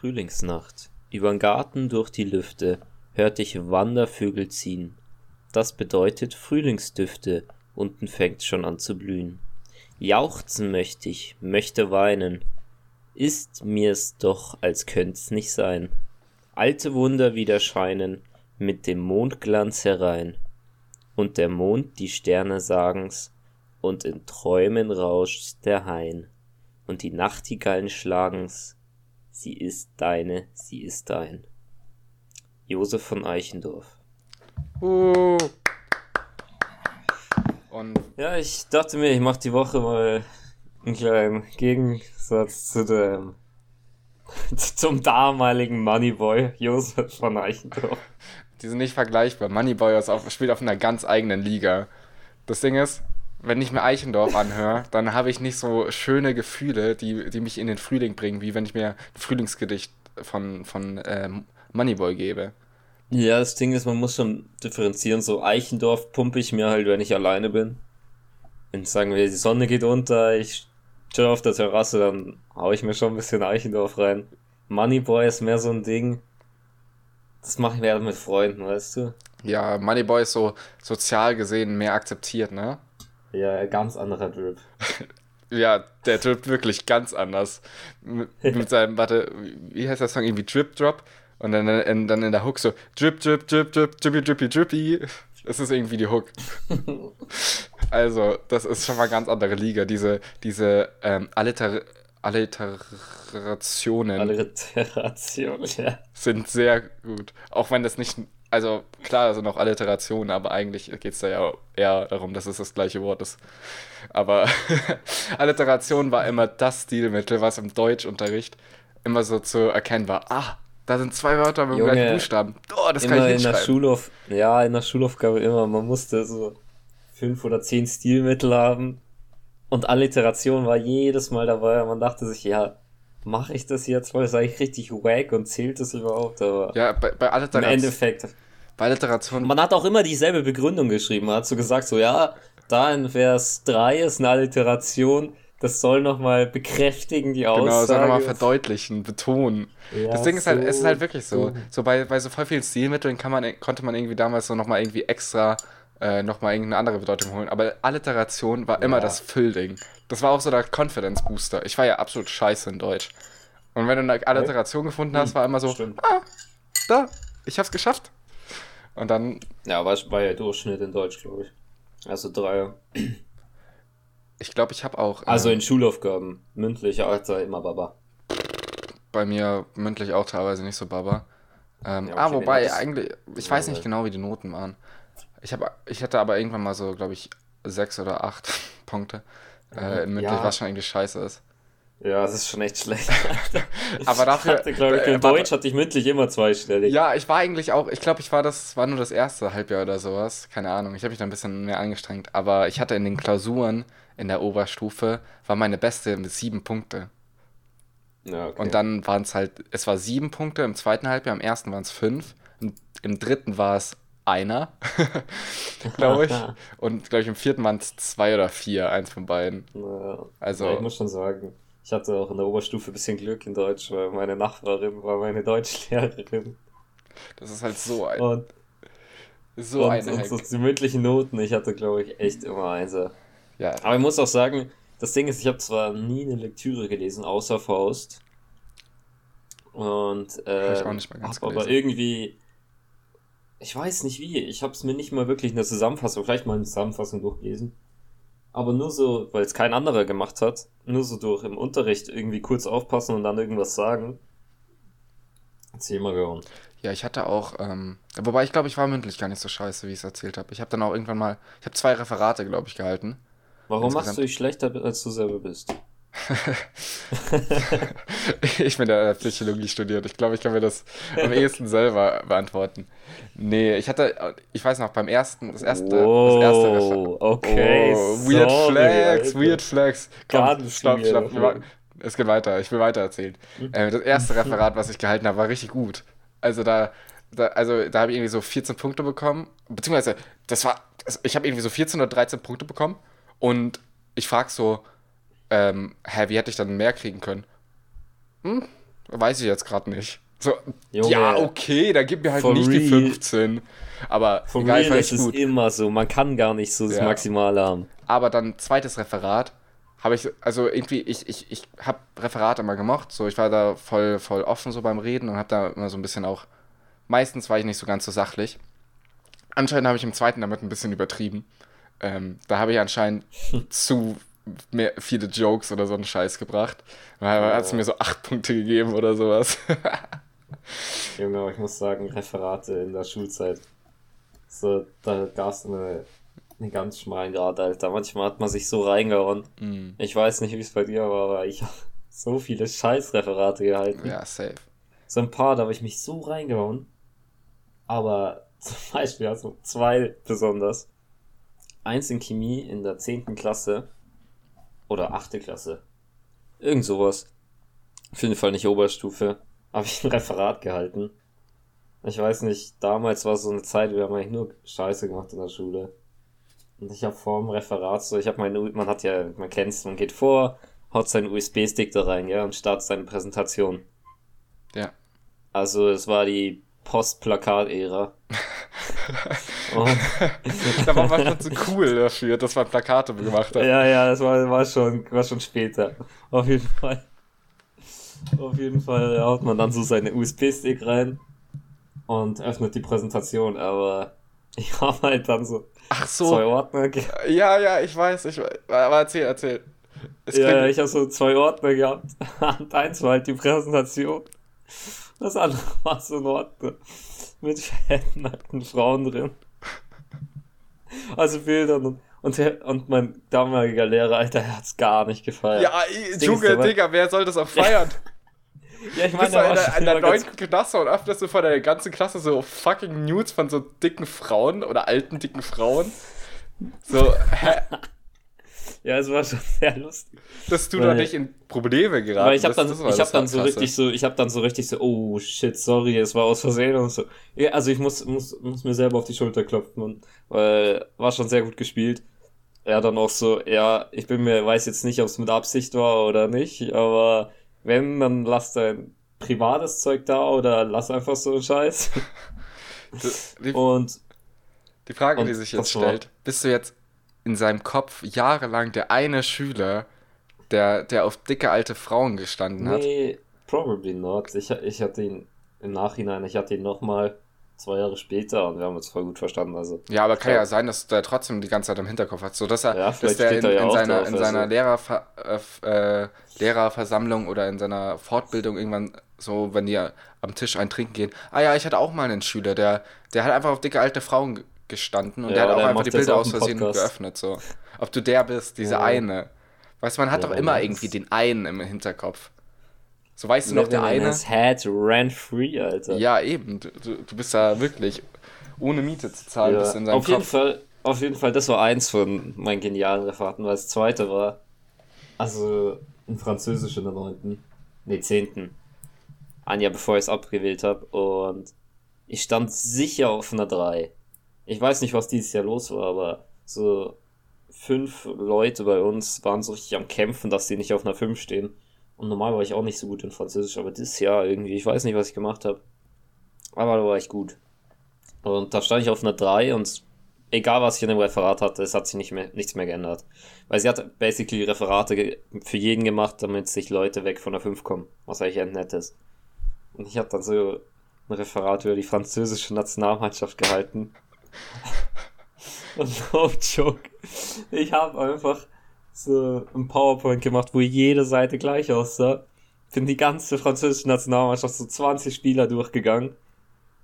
Frühlingsnacht. Übern Garten durch die Lüfte hört ich Wandervögel ziehen. Das bedeutet Frühlingsdüfte, unten fängt's schon an zu blühen. Jauchzen möcht ich, möchte weinen, ist mir's doch, als könnt's nicht sein. Alte Wunder wieder scheinen mit dem Mondglanz herein. Und der Mond, die Sterne sagen's, und in Träumen rauscht der Hain. Und die Nachtigallen schlagen's, sie ist deine, sie ist dein. Josef von Eichendorff. Uh. Und Ja, ich dachte mir, ich mache die Woche mal einen kleinen Gegensatz zu dem zum damaligen Moneyboy Josef von Eichendorff. die sind nicht vergleichbar. Moneyboy auf, spielt auf einer ganz eigenen Liga. Das Ding ist, wenn ich mir Eichendorf anhöre, dann habe ich nicht so schöne Gefühle, die, die mich in den Frühling bringen, wie wenn ich mir ein Frühlingsgedicht von, von ähm, Moneyboy gebe. Ja, das Ding ist, man muss schon differenzieren. So Eichendorff pumpe ich mir halt, wenn ich alleine bin. Wenn sagen wir, die Sonne geht unter, ich chill auf der Terrasse, dann hau ich mir schon ein bisschen Eichendorff rein. Moneyboy ist mehr so ein Ding. Das mache ich mehr mit Freunden, weißt du? Ja, Moneyboy ist so sozial gesehen mehr akzeptiert, ne? Ja, ganz anderer Drip. Ja, der drippt wirklich ganz anders. Mit, mit seinem, warte, wie heißt der Song? Irgendwie Drip Drop. Und dann, in, dann in der Hook so Drip, Drip, Drip, Drip, Drippy, Drippy, Drippy. Das ist irgendwie die Hook. Also, das ist schon mal ganz andere Liga. Diese, diese ähm, Alliter Alliterationen Alliteration, ja. sind sehr gut. Auch wenn das nicht, also klar, das sind auch Alliterationen, aber eigentlich geht es da ja eher darum, dass es das gleiche Wort ist. Aber Alliteration war immer das Stilmittel, was im Deutschunterricht immer so zu erkennen war. Ah, da sind zwei Wörter mit dem Junge, gleichen Buchstaben. Oh, das kann ich in der hinschreiben. Schulauf, ja, in der Schulaufgabe immer, man musste so fünf oder zehn Stilmittel haben. Und Alliteration war jedes Mal dabei. Man dachte sich, ja, mache ich das jetzt, weil es eigentlich richtig wack und zählt das überhaupt, aber Ja, bei, bei, im Alliteration, Endeffekt. bei Alliteration Man hat auch immer dieselbe Begründung geschrieben. Man hat so gesagt, so, ja, da in Vers 3 ist eine Alliteration, das soll nochmal bekräftigen, die Aussage. Genau, soll nochmal verdeutlichen, betonen. Ja, das Ding ist halt, es ist halt wirklich so. So bei, bei so voll vielen Stilmitteln kann man, konnte man irgendwie damals so nochmal irgendwie extra äh, nochmal irgendeine andere Bedeutung holen. Aber Alliteration war immer Ja. das Füllding. Das war auch so der Confidence Booster. Ich war ja absolut scheiße in Deutsch. Und wenn du eine Alliteration gefunden hast, war immer so, Stimmt. ah, da, ich hab's geschafft. Und dann, Ja, war, war ja Durchschnitt in Deutsch, glaube ich. Also drei. ich glaube, ich habe auch äh, Also in Schulaufgaben. Mündlich, Alter, immer Baba. bei mir mündlich auch teilweise nicht so Baba. Ähm, Ja, okay, ah, wobei, eigentlich, ich weiß nicht genau, wie die Noten waren. Ich, hab, ich hatte aber irgendwann mal so, glaube ich, sechs oder acht Punkte. Äh, in mündlich, Ja. was schon eigentlich scheiße ist. Ja, das ist schon echt schlecht. Aber dafür- Ich hatte, glaube ich, äh, in warte. Deutsch hatte ich mündlich immer zweistellig. Ja, ich war eigentlich auch, ich glaube, ich war das, war nur das erste Halbjahr oder sowas. Keine Ahnung, ich habe mich da ein bisschen mehr angestrengt. Aber ich hatte in den Klausuren in der Oberstufe, war meine beste mit sieben Punkte. Ja, okay. Und dann waren es halt, es war sieben Punkte im zweiten Halbjahr, im ersten waren es fünf, im, im dritten war es einer, glaube ich. Und glaube ich, im vierten waren es zwei oder vier, eins von beiden. Ja, Also- ja, ich muss schon sagen, ich hatte auch in der Oberstufe ein bisschen Glück in Deutsch, weil meine Nachbarin war meine Deutschlehrerin. Das ist halt so ein, Und, so und, ein und so die mündlichen Noten, ich hatte, glaube ich, echt immer Einser. Ja, Aber ich muss auch sagen, das Ding ist, ich habe zwar nie eine Lektüre gelesen, außer Faust. Und äh, ich auch nicht mal ganz hab aber irgendwie, ich weiß nicht wie, ich habe es mir nicht mal wirklich in der Zusammenfassung, vielleicht mal eine Zusammenfassung durchgelesen. Aber nur so, weil es kein anderer gemacht hat, nur so durch im Unterricht irgendwie kurz aufpassen und dann irgendwas sagen. Hat's immer gehauen. ja, ich hatte auch, ähm, wobei ich glaube, ich war mündlich gar nicht so scheiße, wie ich es erzählt habe. Ich habe dann auch irgendwann mal, ich habe zwei Referate, glaube ich, gehalten. Warum Insgesamt- machst du dich schlechter, als du selber bist? ich bin ja Psychologie studiert. Ich glaube, ich kann mir das am ehesten selber beantworten. Nee, ich hatte, ich weiß noch, beim ersten, das erste, das erste Refer- okay. Oh, weird sorry, Flags, Alter. weird Flags. Komm, Ganz stopp, stopp. ma- Es geht weiter, ich will weiter erzählen. Äh, das erste Referat, was ich gehalten habe, war richtig gut. Also da, da also da habe ich irgendwie so 14 Punkte bekommen. Beziehungsweise, das war, ich habe irgendwie so 14 oder 13 Punkte bekommen. Und ich frage so, ähm, hä, wie hätte ich dann mehr kriegen können? Hm? Weiß ich jetzt gerade nicht. So, Junge, ja, okay, dann gib mir halt nicht die real. 15. Aber For egal, real ist gut. immer so. Man kann gar nicht so das Ja. Maximale haben. Aber dann zweites Referat habe ich, also irgendwie, ich, ich, ich habe Referate immer gemocht. So, ich war da voll, voll offen so beim Reden und habe da immer so ein bisschen auch, meistens war ich nicht so ganz so sachlich. Anscheinend habe ich im zweiten damit ein bisschen übertrieben. Ähm, da habe ich anscheinend zu mehr, viele Jokes oder so einen Scheiß gebracht. Da hat es mir so acht Punkte gegeben oder sowas. Junge, aber ich muss sagen, Referate in der Schulzeit. So, da gab es eine, einen ganz schmalen Grad, Alter. Manchmal hat man sich so reingehauen. Mm, Ich weiß nicht, wie es bei dir war, aber ich habe so viele Scheißreferate gehalten. ja, safe. So ein paar, da habe ich mich so reingehauen. Aber zum Beispiel, also zwei besonders. Eins in Chemie in der 10. Klasse. Oder 8. Klasse. Irgend sowas. Auf jeden Fall nicht Oberstufe. Habe ich ein Referat gehalten. Ich weiß nicht, damals war so eine Zeit, wir haben eigentlich nur Scheiße gemacht in der Schule. Und ich habe vor dem Referat so, ich habe meine, U- man hat ja, man kennt's, man geht vor, haut seinen USB-Stick da rein, ja, und startet seine Präsentation. Ja. Also es war die Post-Plakat-Ära. Und- Da war man schon zu cool dafür, dass man Plakate gemacht hat. ja, ja, das war, war, schon, war schon später. Auf jeden Fall. Auf jeden Fall haut man dann so seine USB-Stick rein und öffnet die Präsentation, aber ich habe halt dann so Ach zwei so. Ordner ge Ja, ja, ich weiß, ich weiß. Aber erzähl, erzähl. Es Ja, klingt- ich habe so zwei Ordner gehabt. Und eins war halt die Präsentation. Das andere war so ein Ordner mit fetten nackten Frauen drin. Also Bildern und, und, der, und mein damaliger Lehrer, Alter, er hat's gar nicht gefallen. Ja, Junge, Digga, wer soll das auch feiern? ja ich Du meine, bist der in der, in der immer ganz- 9. Klasse und öffnest du vor der ganzen Klasse so fucking Nudes von so dicken Frauen oder alten dicken Frauen. So, hä, Ja, es war schon sehr lustig. dass du Weil- da nicht in Probleme geraten Aber ich habe bist, dann, das war ich das hab dann so Krasse. richtig so, ich habe dann so richtig so, oh shit, sorry, es war aus Versehen und so. Ja, also ich muss, muss, muss mir selber auf die Schulter klopfen und weil war schon sehr gut gespielt. Er dann auch so, ja, ich bin mir, weiß jetzt nicht, ob es mit Absicht war oder nicht, aber wenn, dann lass dein privates Zeug da oder lass einfach so einen Scheiß. Die, Und die Frage, und die sich das jetzt war- stellt, bist du jetzt in seinem Kopf jahrelang der eine Schüler, der, der auf dicke alte Frauen gestanden hat? nee, probably not. Ich, ich hatte ihn im Nachhinein, ich hatte ihn nochmal zwei Jahre später und wir haben uns voll gut verstanden. Also Ja, aber kann Ja. ja sein, dass der trotzdem die ganze Zeit im Hinterkopf hat, so dass er, Ja, dass der in, er ja in seiner, drauf, in also. seiner Lehrerver äh, äh, Lehrerversammlung oder in seiner Fortbildung irgendwann so, wenn die am Tisch ein Trinken gehen, ah ja, ich hatte auch mal einen Schüler, der, der hat einfach auf dicke alte Frauen gestanden und Ja, der hat auch der einfach die Bilder aus Versehen Podcast. geöffnet, so. Ob du der bist, diese Ja. eine. Weißt du, man hat Ja, doch immer das- irgendwie den einen im Hinterkopf. So weißt du noch, der eine? his head ran free, Alter. Ja, eben. Du, du bist da wirklich ohne Miete zu zahlen, Ja, bist in seinem auf jeden Kopf. Fall, auf jeden Fall, das war eins von meinen genialen Referaten, weil das zweite war, also in Französisch in der neunten, nee, zehnten, ein Jahr bevor ich es abgewählt habe und ich stand sicher auf einer 3. Ich weiß nicht, was dieses Jahr los war, aber so fünf Leute bei uns waren so richtig am Kämpfen, dass sie nicht auf einer 5 stehen. Und normal war ich auch nicht so gut in Französisch, aber dieses Jahr irgendwie, ich weiß nicht, was ich gemacht habe. Aber da war ich gut. Und da stand ich auf einer 3 und egal was ich in dem Referat hatte, es hat sich nicht mehr, nichts mehr geändert. Weil sie hat basically Referate für jeden gemacht, damit sich Leute weg von der 5 kommen. Was eigentlich ein nettes. Und ich habe dann so ein Referat über die französische Nationalmannschaft gehalten. Und no joke. Ich habe einfach so ein PowerPoint gemacht, wo jede Seite gleich aussah. Bin die ganze französische Nationalmannschaft, so 20 Spieler durchgegangen.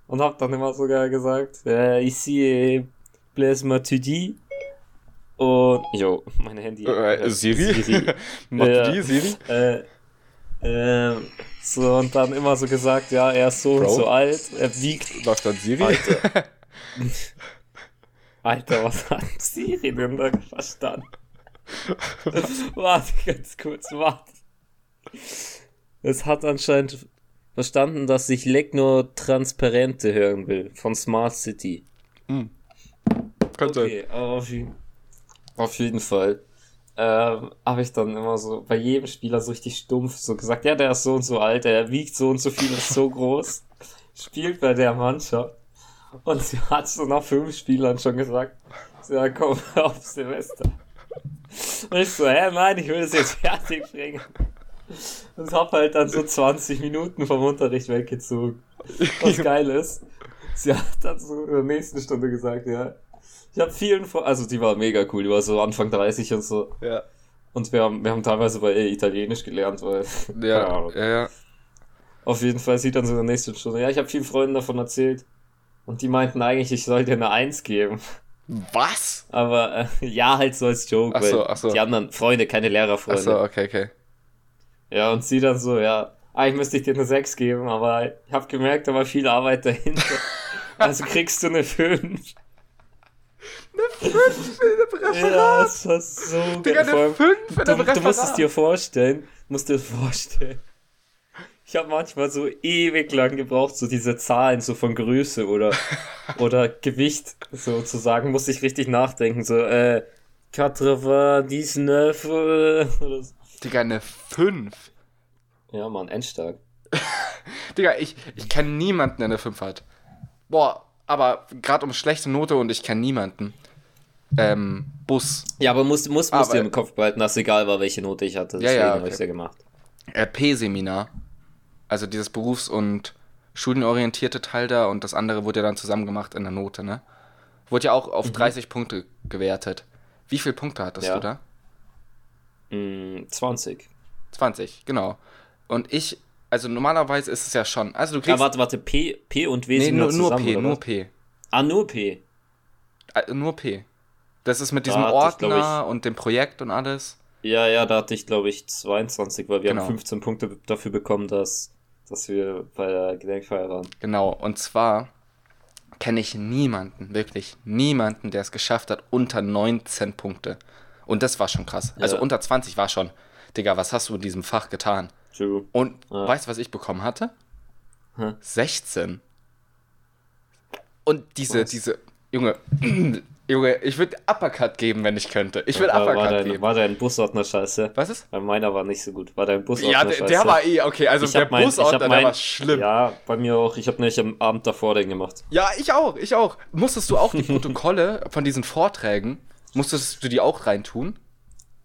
Und hab dann immer sogar gesagt, äh, ici est Blaise Matuidi. Und, jo, mein Handy. Äh, Siri? Siri. Macht Ja. Siri? Äh, ähm, so, und dann immer so gesagt, ja, er ist so Bro? und so alt, er wiegt. Läuft dann Siri? Alter. Was hat Siri denn da verstanden? warte ganz kurz, warte. Es hat anscheinend verstanden, dass ich Leck nur Transparente hören will von Smart City. Könnte. Okay, auf, auf jeden Fall. ähm, habe ich dann immer so bei jedem Spieler so richtig stumpf so gesagt, ja, der ist so und so alt, der wiegt so und so viel, ist so groß, spielt bei der Mannschaft. Und sie hat so nach fünf Spielern schon gesagt, ja, komm auf Silvester. Und ich so, hä, nein, ich will es jetzt fertig bringen. Und hab halt dann so 20 Minuten vom Unterricht weggezogen. Was geil ist, sie hat dann so in der nächsten Stunde gesagt, ja, ich habe vielen, vor also die war mega cool, die war so Anfang 30 und so. Ja. Und wir haben, wir haben teilweise bei ihr Italienisch gelernt, weil. Ja, ja, ja. Auf jeden Fall sieht dann so in der nächsten Stunde, ja, ich habe vielen Freunden davon erzählt. Und die meinten eigentlich, ich soll dir eine Eins geben. Was? Aber äh, ja, halt so als Joke, Ach so, ach so. die anderen Freunde, keine Lehrerfreunde. Achso, okay, okay. Ja, und sie dann so, ja, eigentlich müsste ich dir eine 6 geben, aber ich habe gemerkt, da war viel Arbeit dahinter. also kriegst du eine 5. Ja, das war so Digga, eine allem, 5 in du, einem du musst es Referat. dir vorstellen, musst dir vorstellen. Ich habe manchmal so ewig lang gebraucht, so diese Zahlen so von Größe oder, oder Gewicht sozusagen, musste ich richtig nachdenken, so, äh, 99, äh, oder so. Digga, eine 5. Ja, Mann, endstark. Digga, ich, ich kenne niemanden, der eine 5 hat. Boah, aber gerade um schlechte Note und ich kenne niemanden. Ähm, Bus. Ja, aber musst, musst, musst Aber- dir im Kopf behalten, dass egal war, welche Note ich hatte. Ja, Deswegen ja, habe okay. ich es ja gemacht. RP-Seminar. Also dieses Berufs- und studienorientierte Teil da und das andere wurde ja dann zusammen gemacht in der Note, ne? Wurde ja auch auf 30 Punkte gewertet. Wie viele Punkte hattest Ja. du da? Mm, 20. 20, genau. Und ich, also normalerweise ist es ja schon, also du Ja, kriegst... warte, warte, P, P und W nee, sind nur, nur zusammen, P, oder nur? P. Ah, nur P. Äh, nur P. Das ist mit diesem hatte ich, Ordner und dem Projekt und alles. Ja, ja, da hatte ich, glaube ich, 22, weil wir Genau. haben 15 Punkte dafür bekommen, dass, dass wir bei der Gedenkfeier waren. Genau, und zwar kenne ich niemanden, wirklich niemanden, der es geschafft hat, unter 19 Punkte. Und das war schon krass. Also Ja. unter 20 war schon, Digga, was hast du in diesem Fach getan? True. Und Ja. weißt du, was ich bekommen hatte? Hä? 16. Und diese, Was? diese, Junge, Junge, ich würde Uppercut geben, wenn ich könnte. Ich würde war, war, Uppercut dein, geben. war dein Busordner scheiße? Was ist? Weil meiner war nicht so gut. War dein Busordner Ja, scheiße? der, der war eh, okay, also Ich der mein- Busordner, hab der mein- war schlimm. Ja. Ja, bei mir auch. Ich habe nämlich am Abend davor den gemacht. ich auch, ich auch. Musstest du auch die Protokolle von diesen Vorträgen, musstest du die auch reintun?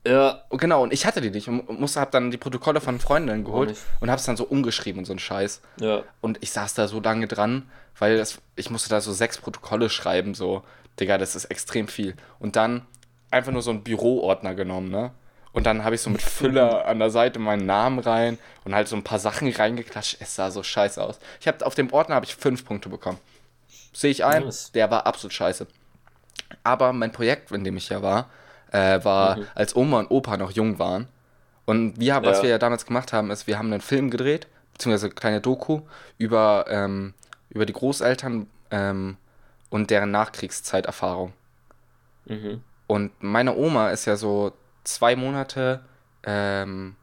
Ja, Und genau, und ich hatte die nicht und musste, hab dann die Protokolle von Freundinnen geholt und hab's dann so umgeschrieben und so ein Scheiß. ja. Und ich saß da so lange dran, weil das, ich musste da so sechs Protokolle schreiben, so, Digga, das ist extrem viel. Und dann einfach nur so einen Büroordner genommen, ne? Und dann habe ich so mit Füller an der Seite meinen Namen rein und halt so ein paar Sachen reingeklatscht. Es sah so scheiße aus. Ich habe auf dem Ordner habe ich fünf Punkte bekommen. Sehe ich ein, Nice. der war absolut scheiße. Aber mein Projekt, in dem ich ja war, äh, war, als Oma und Opa noch jung waren. Und wir, was Ja. wir ja damals gemacht haben, ist, wir haben einen Film gedreht, beziehungsweise eine kleine Doku über, ähm, über die Großeltern ähm, und deren Nachkriegszeiterfahrung. Mhm. Und meine Oma ist ja so zwei Monate, ähm,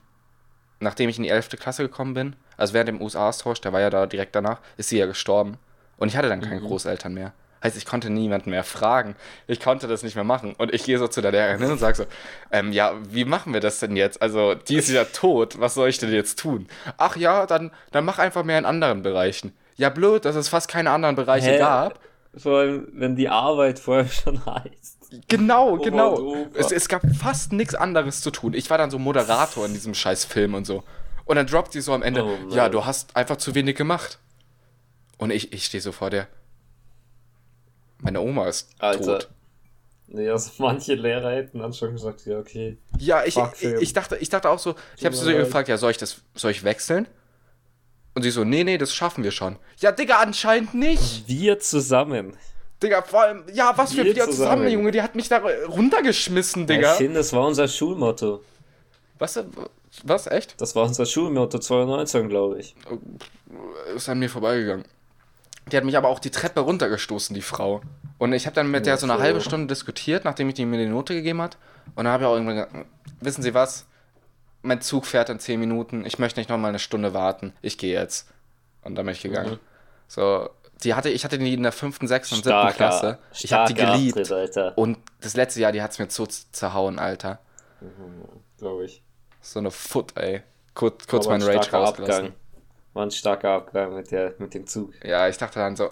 nachdem ich in die 11. Klasse gekommen bin, also während dem USA-Austausch, der war ja da direkt danach, ist sie ja gestorben. Und ich hatte dann keine Großeltern mehr. Heißt, ich konnte niemanden mehr fragen. Ich konnte das nicht mehr machen. Und ich gehe so zu der Lehrerin hin und sage so, ähm, ja, wie machen wir das denn jetzt? Also, die ist ja tot. Was soll ich denn jetzt tun? Ach ja, dann, dann mach einfach mehr in anderen Bereichen. Ja, blöd, dass es fast keine anderen Bereiche Hä? gab. Vor allem, wenn die Arbeit vorher schon heißt. Genau, Oma genau. Es, es gab fast nichts anderes zu tun. Ich war dann so Moderator in diesem scheiß Film und so. Und dann droppt sie so am Ende, Oh ja, du hast einfach zu wenig gemacht. Und ich, ich stehe so vor der. Meine Oma ist Alter. tot. Nee, also manche Lehrer hätten dann schon gesagt, ja, okay. Ja, ich, ich, ich, dachte, ich dachte auch so, ich habe sie so gefragt, ja, soll ich das, soll ich wechseln? Und sie so, nee, nee, das schaffen wir schon. Ja, Digga, anscheinend nicht. Wir zusammen. Digga, vor allem, ja, was für Wir zusammen, zusammen. Junge, die hat mich da runtergeschmissen, Digga. finde, das war unser Schulmotto. Was, was, echt? Das war unser Schulmotto 2019, glaube ich. ist an mir vorbeigegangen. Die hat mich aber auch die Treppe runtergestoßen, die Frau. Und ich habe dann mit der so eine halbe Stunde diskutiert, nachdem ich die mir die Note gegeben hat. Und dann habe ich auch irgendwann gesagt, wissen Sie was? Mein Zug fährt in 10 Minuten. Ich möchte nicht noch mal eine Stunde warten. Ich gehe jetzt. Und dann bin ich gegangen. Mhm. So, die hatte, ich hatte die in der fünften, sechsten und siebten Klasse. Ich habe die geliebt. Alter. Und das letzte Jahr, die hat es mir so zerhauen, Alter. Glaube ich. So eine Foot, ey. Kurz, kurz meinen Rage rausgelassen. Abgang. War ein starker Abgang mit, der, mit dem Zug. Ja, ich dachte dann so,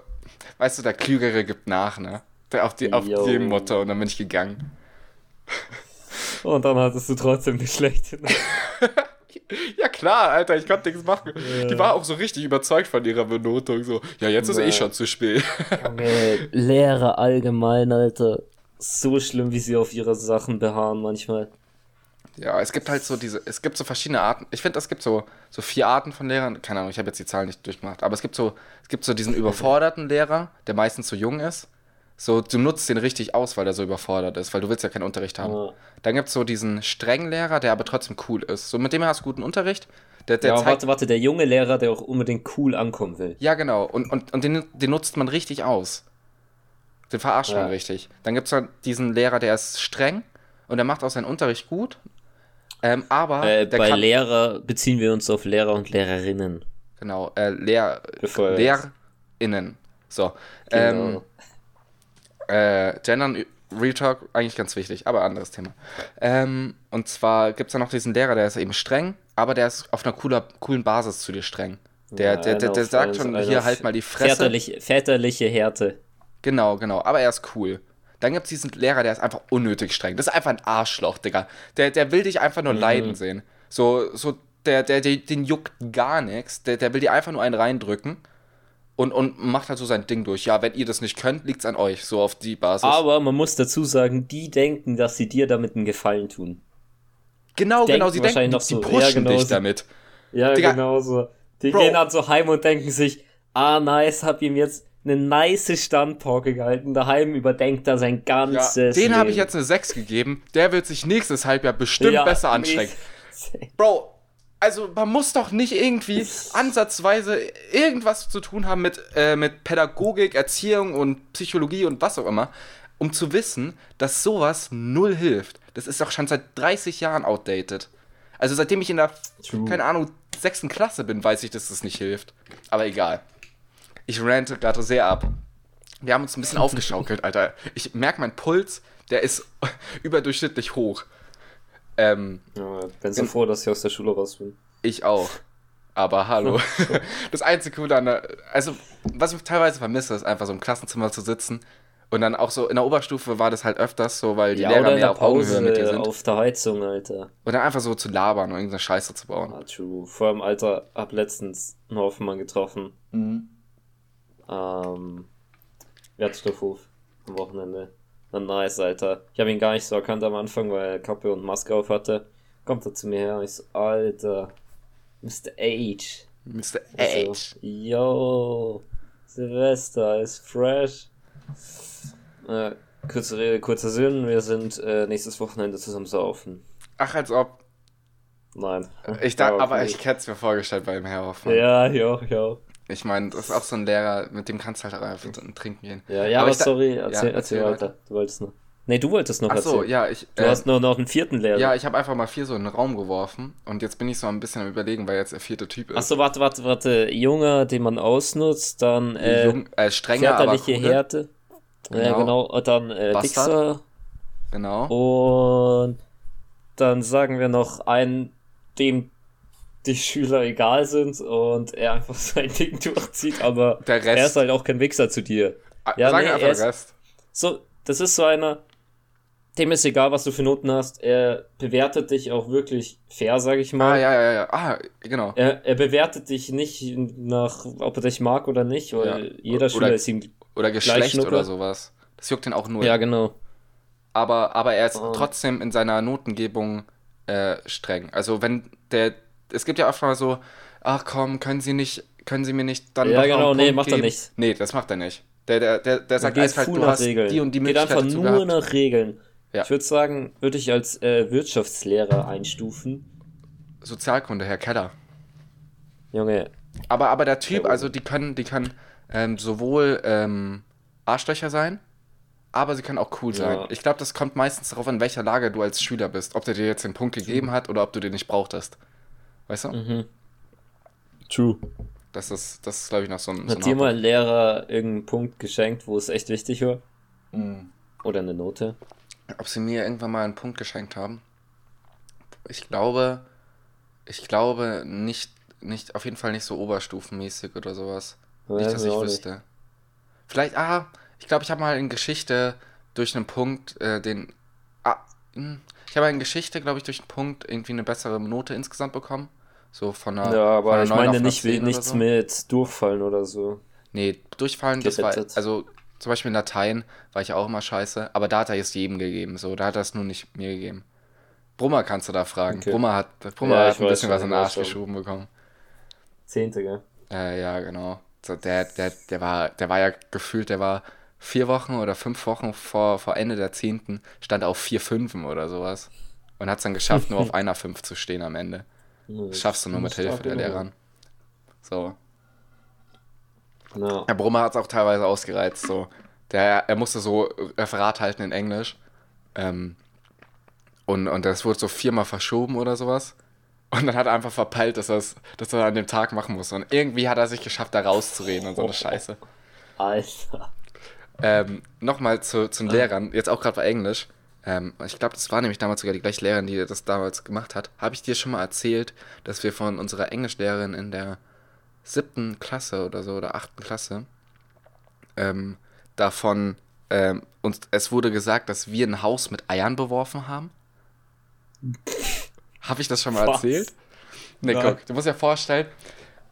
weißt du, der Klügere gibt nach, ne? Der auf, die, auf Yo. dem Motto und dann bin ich gegangen. Und dann hattest du trotzdem die schlechte. Ja klar, Alter, ich konnte nichts machen. Ja. Die war auch so richtig überzeugt von ihrer Benotung. So, ja, jetzt ist Ja. eh schon zu spät. Junge, Lehrer allgemein, Alter. So schlimm, wie sie auf ihre Sachen beharren manchmal. Ja, es gibt halt so diese, es gibt so verschiedene Arten. Ich finde, es gibt so, so vier Arten von Lehrern. Keine Ahnung, ich habe jetzt die Zahlen nicht durchgemacht. Aber es gibt so, es gibt so diesen überforderten Lehrer, der meistens so jung ist. So, du nutzt den richtig aus, weil er so überfordert ist, weil du willst ja keinen Unterricht haben. Ja. Dann gibt es so diesen strengen Lehrer, der aber trotzdem cool ist. So, mit dem hast du guten Unterricht. Der, der Ja, zeigt, warte, warte, der junge Lehrer, der auch unbedingt cool ankommen will. Ja, genau. Und, und, und den, den nutzt man richtig aus. Den verarscht Ja. man richtig. Dann gibt es dann diesen Lehrer, der ist streng und der macht auch seinen Unterricht gut. Ähm, aber Äh, der bei kann. Lehrer beziehen wir uns auf Lehrer und Lehrerinnen. Genau, äh, Lehr, Bevor er LehrInnen. So. Genau. Ähm, äh, Gendern, Real Talk, eigentlich ganz wichtig, aber anderes Thema. Ähm, und zwar gibt es da noch diesen Lehrer, der ist eben streng, aber der ist auf einer cooler, coolen Basis zu dir streng. Der, Ja, der, der, der sagt schon, hier halt mal die Fresse. Väterlich, väterliche Härte. Genau, genau. Aber er ist cool. Dann gibt es diesen Lehrer, der ist einfach unnötig streng. Das ist einfach ein Arschloch, Digga. Der, der will dich einfach nur Mhm. leiden sehen. So, so der, der, der, den juckt gar nichts. Der, der will dir einfach nur einen reindrücken und, und macht halt so sein Ding durch. Ja, wenn ihr das nicht könnt, liegt's an euch. So auf die Basis. Aber man muss dazu sagen, die denken, dass sie dir damit einen Gefallen tun. genau, denken genau. Sie denken, wahrscheinlich die, noch so. die Ja, pushen genau, dich sie- damit. Ja, Digga. genau so. Die Bro. gehen dann so heim und denken sich, ah, nice, hab ihm jetzt eine nice Standpauke gehalten. Daheim überdenkt er sein Ja, ganzes den habe ich jetzt eine 6 gegeben. Der wird sich nächstes Halbjahr bestimmt Ja, besser anstrengen. Bro, also man muss doch nicht irgendwie ansatzweise irgendwas zu tun haben mit, äh, mit Pädagogik, Erziehung und Psychologie und was auch immer, um zu wissen, dass sowas null hilft. Das ist doch schon seit 30 Jahren outdated. Also seitdem ich in der, True. keine Ahnung, sechsten Klasse bin, weiß ich, dass das nicht hilft. Aber egal. Ich rante gerade sehr ab. Wir haben uns ein bisschen aufgeschaukelt, Alter. Ich merke, mein Puls, der ist überdurchschnittlich hoch. Ähm, Ja, bin so froh, dass ich aus der Schule raus bin. ich auch. Aber hallo. Das einzige Coole an der, also, was ich teilweise vermisse, ist einfach so im Klassenzimmer zu sitzen. Und dann auch so in der Oberstufe war das halt öfters so, weil die ja, Lehrer mehr auf Augenhöhe mit dir sind. auf der Heizung, Alter. Und dann einfach so zu labern und irgendeine Scheiße zu bauen. Ah, true. Vor allem, Alter, hab letztens einen Hoffmann getroffen. Mhm. Ähm, Wertstoffhof am Wochenende. Na nice, Alter. Ich habe ihn gar nicht so erkannt am Anfang, weil er Kappe und Maske auf hatte. Kommt er zu mir her und ich so, Alter, Mr. H. Mr. So, H. yo, Silvester ist fresh. Äh, kurze Rede, kurzer Sinn, wir sind äh, nächstes Wochenende zusammen saufen. Ach, als ob. Nein. Ich dachte, aber okay. ich hätte es mir vorgestellt bei dem Herr Hoffmann. Ja, ja, ja. Ich meine, das ist auch so ein Lehrer, mit dem kannst du halt auch einfach trinken gehen. Ja, ja, Aber aber, sorry, ja, erzähl, erzähl erzähl weiter. Du wolltest noch. Nee, du wolltest noch Ach so, erzählen. ja, ich. Du äh, hast nur noch einen vierten Lehrer. ja, ich habe einfach mal vier so in den Raum geworfen und jetzt bin ich so ein bisschen am überlegen, weil jetzt der vierte Typ ist. Achso, warte, warte, warte. Junger, den man ausnutzt, dann äh, Jung, äh, strenger, aber väterliche cooler. Härte. Ja, Genau. genau. Dann äh, Bastard. Wichser. Genau. Und dann sagen wir noch einen, dem die Schüler egal sind und er einfach sein Ding durchzieht, aber Der Rest- er ist halt auch kein Wichser zu dir. ja, Sag nee, einfach ist- Rest. So, das ist so einer, dem ist egal, was du für Noten hast. Er bewertet dich auch wirklich fair, sag ich mal. Ah, ja, ja, ja. Ah, genau. Er, er bewertet dich nicht nach, ob er dich mag oder nicht, weil Ja. jeder Oder- Schüler ist ihm. Oder Geschlecht oder sowas. Das juckt ihn auch null. Ja, genau. aber, aber er ist Oh. trotzdem in seiner Notengebung äh, streng. Also wenn der, es gibt ja oft mal so, ach komm, können Sie nicht, können Sie mir nicht dann Ja, genau, nee, macht er geben? nicht. Nee, das macht er nicht. Der, der, der, der Er sagt geht eiskalt, du hast Regeln. die und die Geht Möglichkeit einfach dazu nur gehabt. nach Regeln. Ja. Ich würde sagen, würde ich als äh, Wirtschaftslehrer einstufen. Sozialkunde, Herr Keller. Junge, Aber, aber der Typ, Ja, also die können, die können ähm, sowohl ähm, Arschlöcher sein, aber sie können auch cool sein. Ja. Ich glaube, das kommt meistens darauf an, in welcher Lage du als Schüler bist. Ob der dir jetzt den Punkt gegeben hat oder ob du den nicht brauchtest. Weißt du? mhm. True. Das ist, das ist glaube ich, noch so ein. so Hat ein dir mal ein Lehrer irgendeinen Punkt geschenkt, wo es echt wichtig war? Mhm. Oder eine Note? Ob sie mir irgendwann mal einen Punkt geschenkt haben? Ich glaube, ich glaube nicht, nicht, auf jeden Fall nicht so oberstufenmäßig oder sowas. Ja, nicht, dass ich wüsste. Vielleicht, ah, ich glaube, ich habe mal in Geschichte durch einen Punkt äh, den. Ah, hm, ich habe in Geschichte, glaube ich, durch einen Punkt irgendwie eine bessere Note insgesamt bekommen. So von einer. Ja, aber einer ich 9 auf meine nicht, 10 oder nichts so. mit durchfallen oder so. Nee, durchfallen, das war. Gerettet. Also zum Beispiel in Latein war ich auch immer scheiße, aber da hat er es jedem gegeben. So, da hat er es nur nicht mir gegeben. Brummer kannst du da fragen. Okay. Brummer hat, Brummer Ja, hat ein bisschen schon, was in den Arsch geschoben bekommen. Zehnte, gell? Äh, ja, genau. So, der, der, der war, der war ja gefühlt, der war vier Wochen oder fünf Wochen vor, vor Ende der zehnten, stand auf vier Fünfen oder sowas. Und hat es dann geschafft, nur auf einer Fünf zu stehen am Ende. Das schaffst du nur mit Hilfe der Lehrer. So. Ja. Herr Brummer hat es auch teilweise ausgereizt. So. Der, er musste so Referat halten in Englisch. Ähm, und, und das wurde so viermal verschoben oder sowas. Und dann hat er einfach verpeilt, dass, dass er an dem Tag machen muss. Und irgendwie hat er sich geschafft, da rauszureden und so eine Scheiße. Alter. Ähm, Nochmal zu, zu den Lehrern, jetzt auch gerade bei Englisch. Ähm, ich glaube, das war nämlich damals sogar die gleiche Lehrerin, die das damals gemacht hat. Habe ich dir schon mal erzählt, dass wir von unserer Englischlehrerin in der siebten Klasse oder so, oder achten Klasse, ähm, davon, ähm, uns, es wurde gesagt, dass wir ein Haus mit Eiern beworfen haben? Habe ich das schon mal Was? erzählt? Nein. guck, du musst dir vorstellen,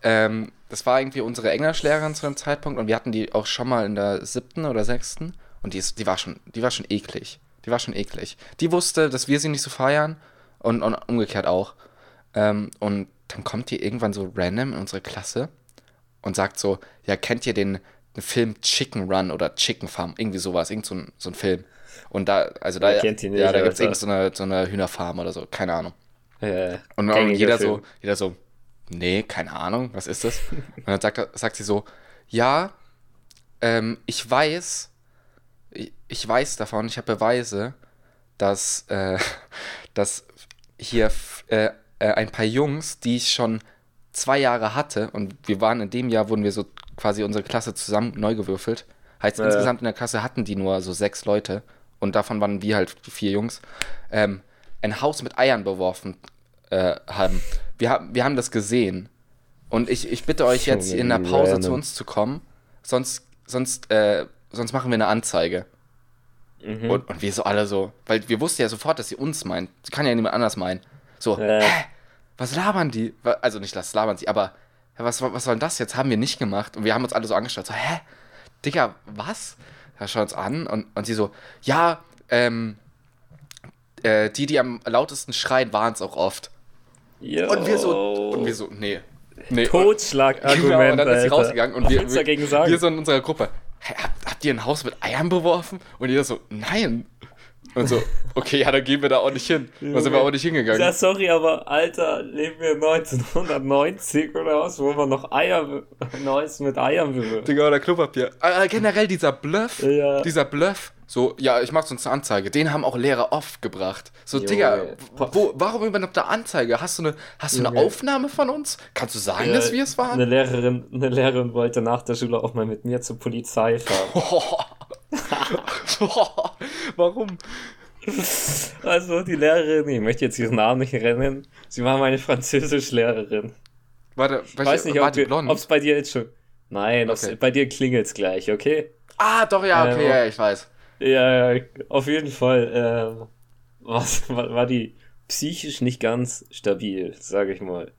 ähm, das war irgendwie unsere Englischlehrerin zu dem Zeitpunkt und wir hatten die auch schon mal in der siebten oder sechsten und die, ist, die, war schon, die war schon eklig. Die war schon eklig. Die wusste, dass wir sie nicht so feiern und, und umgekehrt auch. Ähm, und dann kommt die irgendwann so random in unsere Klasse und sagt so, ja, kennt ihr den, den Film Chicken Run oder Chicken Farm? Irgendwie sowas, irgend so ein, so ein Film. Und da, also da, nicht, ja, da gibt es irgend so eine, so eine Hühnerfarm oder so, keine Ahnung. Äh, Und, und jeder Film. so, jeder so, nee, keine Ahnung, was ist das? Und dann sagt, sagt sie so, ja, ähm, ich weiß, ich, ich weiß davon, ich habe Beweise, dass, äh, dass hier äh, äh, ein paar Jungs, die ich schon zwei Jahre hatte, und wir waren in dem Jahr, wurden wir so quasi unsere Klasse zusammen neu gewürfelt. Heißt, Ja. insgesamt in der Klasse hatten die nur so sechs Leute und davon waren wir halt vier Jungs. Ähm, ein Haus mit Eiern beworfen äh, haben. Wir, haben. wir haben das gesehen. Und ich, ich bitte euch jetzt in der Pause zu uns zu kommen, sonst, sonst, äh, sonst machen wir eine Anzeige. Mhm. Und, und wir so alle so, weil wir wussten ja sofort, dass sie uns meint. Sie kann ja niemand anders meinen. So, Äh. hä? Was labern die? Also nicht, was labern sie, aber was, was soll denn das jetzt? Haben wir nicht gemacht. Und wir haben uns alle so angeschaut. So, hä? Digga, was? Er schaut uns an und, und sie so, ja, ähm, äh, die, die am lautesten schreien, waren es auch oft. Yo. Und wir so, und wir so, nee. nee. Totschlagargument, Genau, und dann ist sie Alter. rausgegangen und wir, sagen? wir so in unserer Gruppe, "Hä, habt, habt ihr ein Haus mit Eiern beworfen? Und jeder so, nein. Und so, okay, ja, dann gehen wir da auch nicht hin. Da sind wir auch nicht hingegangen. Ja, sorry, aber Alter, leben wir 1990 oder was, wo man noch Eier, Neues mit Eiern bewirbt. Digga, oder Klopapier. Äh, generell dieser Bluff, Ja. dieser Bluff, so, ja, ich mach sonst eine Anzeige, den haben auch Lehrer oft gebracht. So, Junge. Digga, wo, warum überhaupt eine Anzeige? Hast du eine, hast du eine Junge. Aufnahme von uns? Kannst du sagen, dass wir es Eine waren? Lehrerin, eine Lehrerin wollte nach der Schule auch mal mit mir zur Polizei fahren. warum? Also die Lehrerin, ich möchte jetzt ihren Namen nicht nennen, sie war meine Französischlehrerin. Warte, Ich weiß nicht, war ob es bei dir jetzt schon... Nein, Okay. bei dir klingelt es gleich, okay? Ah, doch, ja, okay, Ähm, ja, ich weiß. Ja, ja, auf jeden Fall ähm, was, war, war die psychisch nicht ganz stabil, sage ich mal.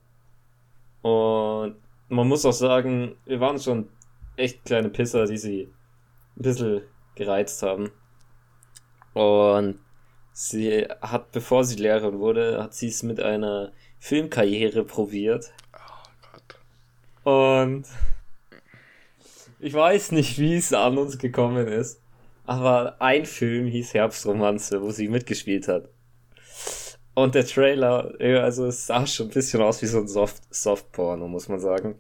Und man muss auch sagen, wir waren schon echt kleine Pisser, die sie ein bisschen gereizt haben. Und sie hat, bevor sie Lehrerin wurde, hat sie es mit einer Filmkarriere probiert. Gott. Und ich weiß nicht, wie es an uns gekommen ist, aber ein Film hieß Herbstromanze, wo sie mitgespielt hat. Und der Trailer, also es sah schon ein bisschen aus wie so ein Soft Softporno, muss man sagen.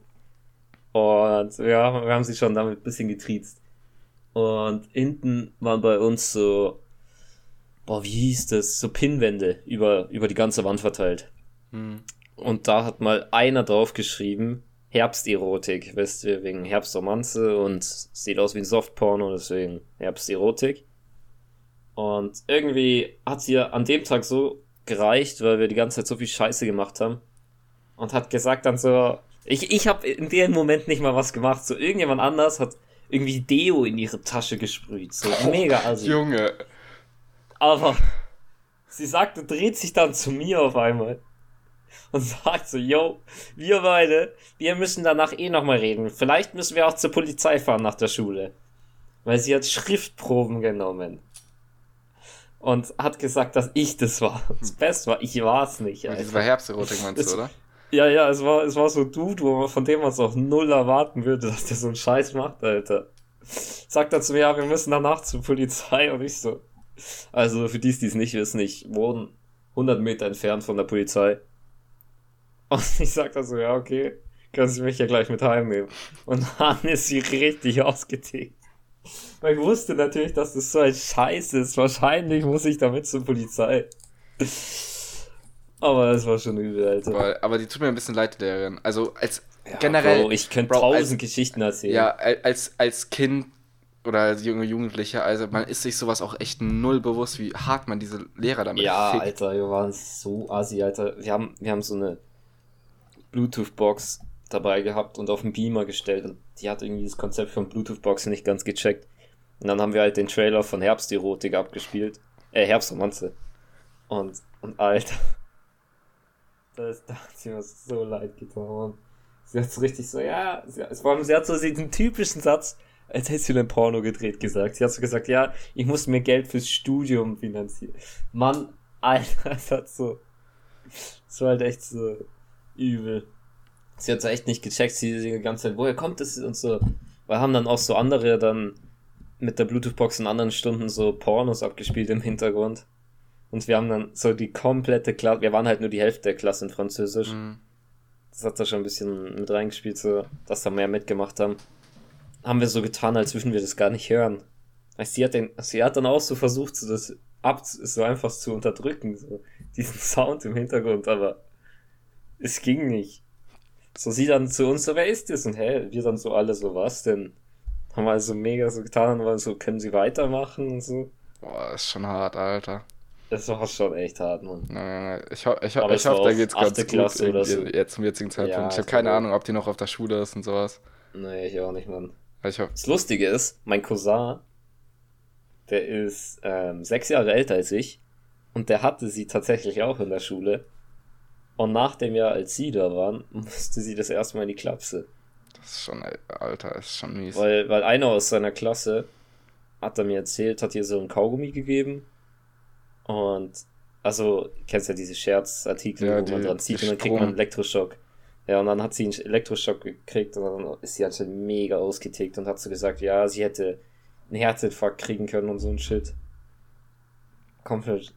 Und ja, wir haben sie schon damit ein bisschen getriezt. Und hinten waren bei uns so, boah, wie hieß das? So Pinnwände über, über die ganze Wand verteilt. Hm. Und da hat mal einer drauf geschrieben, Herbsterotik, wisst ihr, wegen Herbstromanze und sieht aus wie ein Softporno, deswegen Herbsterotik. Und irgendwie hat sie ja an dem Tag so gereicht, weil wir die ganze Zeit so viel Scheiße gemacht haben. Und hat gesagt dann so, ich, ich habe in dem Moment nicht mal was gemacht. So irgendjemand anders hat irgendwie Deo in ihre Tasche gesprüht. So mega also. Junge. Aber sie sagt und dreht sich dann zu mir auf einmal und sagt so, yo, wir beide, wir müssen danach eh nochmal reden. Vielleicht müssen wir auch zur Polizei fahren nach der Schule. Weil sie hat Schriftproben genommen. Und hat gesagt, dass ich das war. Das Beste war, ich war es nicht. Das war Herbsterotik, meinst du, oder? Ja, ja, es war, es war so ein Dude, wo man, von dem man es auch null erwarten würde, dass der so einen Scheiß macht, Alter. Sagt er zu mir, ja, wir müssen danach zur Polizei und ich so. Also, für die, die es nicht wissen, ich wohne 100 Meter entfernt von der Polizei. Und ich sag dann so, ja, okay, können Sie mich ja gleich mit heimnehmen. Und dann ist sie richtig ausgetickt. Weil ich wusste natürlich, dass das so ein Scheiß ist. Wahrscheinlich muss ich damit zur Polizei. Aber es war schon übel, Alter. Aber, aber die tut mir ein bisschen leid, Lehrerin. Also als generell. Bro, ich könnte tausend als- Geschichten erzählen. Ja, al- als, als Kind oder als junge Jugendlicher, also man ist sich sowas auch echt null bewusst, wie hart man diese Lehrer damit Ja, fickt. Alter, wir waren so assi, Alter. Wir haben, wir haben so eine Bluetooth-Box dabei gehabt und auf den Beamer gestellt und die hat irgendwie das Konzept von Bluetooth-Boxen nicht ganz gecheckt. Und dann haben wir halt den Trailer von Herbsterotik abgespielt. Äh, Herbstromanze. Und, und Alter. Da hat sie mir so leid getan. Sie hat so richtig so, ja, sie, vor allem, sie hat so diesen typischen Satz, als hättest du ein Porno gedreht, gesagt. Sie hat so gesagt, ja, ich muss mir Geld fürs Studium finanzieren. Mann, Alter, das hat so, das war halt echt so übel. Sie hat so echt nicht gecheckt, sie die ganze Zeit, woher kommt das und so. Weil haben dann auch so andere dann mit der Bluetooth-Box in anderen Stunden so Pornos abgespielt im Hintergrund. Und wir haben dann so die komplette Klasse, wir waren halt nur die Hälfte der Klasse in Französisch. Mhm. Das hat da schon ein bisschen mit reingespielt, so, dass da mehr mitgemacht haben. Haben wir so getan, als würden wir das gar nicht hören. Weißt, sie hat, den, sie hat dann auch so versucht, so das ab, so einfach zu unterdrücken, so diesen Sound im Hintergrund, aber es ging nicht. So sie dann zu uns, so wer ist das? Und hä, wir dann so alle so, was denn? Haben wir also mega so getan und waren so, können sie weitermachen und so. Boah, ist schon hart, Alter. Das war schon echt hart, Mann. Nein. Ich, ho ich, ho Aber ich hoffe, da geht's ganz gut Klasse oder so. jetzt zum jetzigen Zeitpunkt. Ja, ich habe keine war- Ahnung, ob die noch auf der Schule ist und sowas. Nee, ich auch nicht, Mann. Ich hoffe, Das Lustige ist, mein Cousin, der ist ähm, sechs Jahre älter als ich und der hatte sie tatsächlich auch in der Schule. Und nach dem Jahr, als sie da waren, musste sie das erste Mal in die Klapse. das ist schon, Alter, ist schon mies. Weil, weil einer aus seiner Klasse hat er mir erzählt, hat ihr so ein Kaugummi gegeben. Und, also, kennst ja diese Scherzartikel, Ja, wo man die- dran zieht und dann kriegt man einen Elektroschock. Ja, und dann hat sie einen Elektroschock gekriegt und dann ist sie halt schon mega ausgetickt und hat so gesagt, ja, sie hätte einen Herzinfarkt kriegen können und so ein Shit. Komplett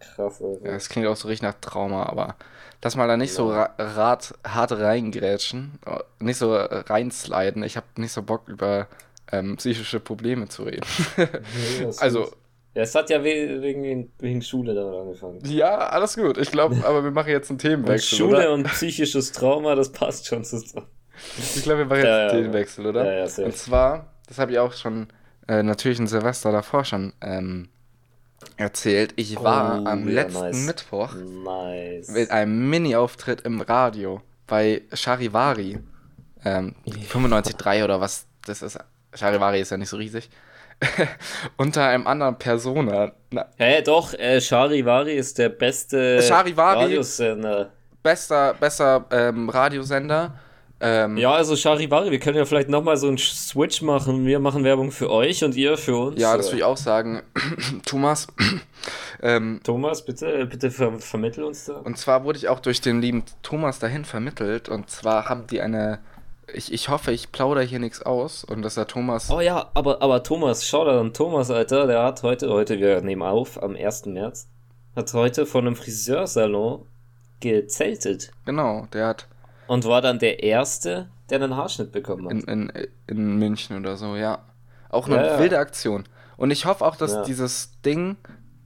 krass, Alter. Ja, es klingt auch so richtig nach Trauma, aber dass mal da nicht so ra rat, hart reingrätschen, äh, nicht so äh, reinsliden. Ich habe nicht so Bock über ähm, psychische Probleme zu reden. Nee, also, Ja, es hat ja we wegen, wegen Schule damit angefangen. ja, alles gut. Ich glaube, aber wir machen jetzt einen Und Themenwechsel, Schule oder? und psychisches Trauma, das passt schon zusammen. Ich glaube, wir machen jetzt Ja, einen ja, Themenwechsel, oder? Ja, ja, safe. Und zwar, das habe ich auch schon äh, natürlich ein Silvester davor schon ähm, erzählt. Ich war Oh, am ja, letzten nice. Mittwoch Nice. mit einem Mini-Auftritt im Radio bei Charivari. Ähm, 95.3 oder was das ist. Charivari ist ja nicht so riesig. Unter einem anderen Persona. Na, Hä, doch, äh, Charivari ist der beste Charivari- Radiosender. bester bester ähm, Radiosender. Ähm, Ja, also Charivari, wir können ja vielleicht nochmal so einen Switch machen. Wir machen Werbung für euch und ihr für uns. ja, das würde ich auch sagen. Thomas. ähm, Thomas, bitte, bitte ver vermittel uns da. Und zwar wurde ich auch durch den lieben Thomas dahin vermittelt. Und zwar haben die eine. Ich, ich hoffe, ich plaudere hier nichts aus. Und dass der Thomas. Oh ja, aber, aber Thomas, schau da an Thomas, Alter, der hat heute, heute, wir nehmen auf, am 1. März, hat heute von einem Friseursalon gezeltet Genau, der hat und war dann der Erste, der einen Haarschnitt bekommen hat. in, in, in München oder so, ja. Auch eine Ja, wilde Aktion. Und ich hoffe auch, dass Ja. dieses Ding,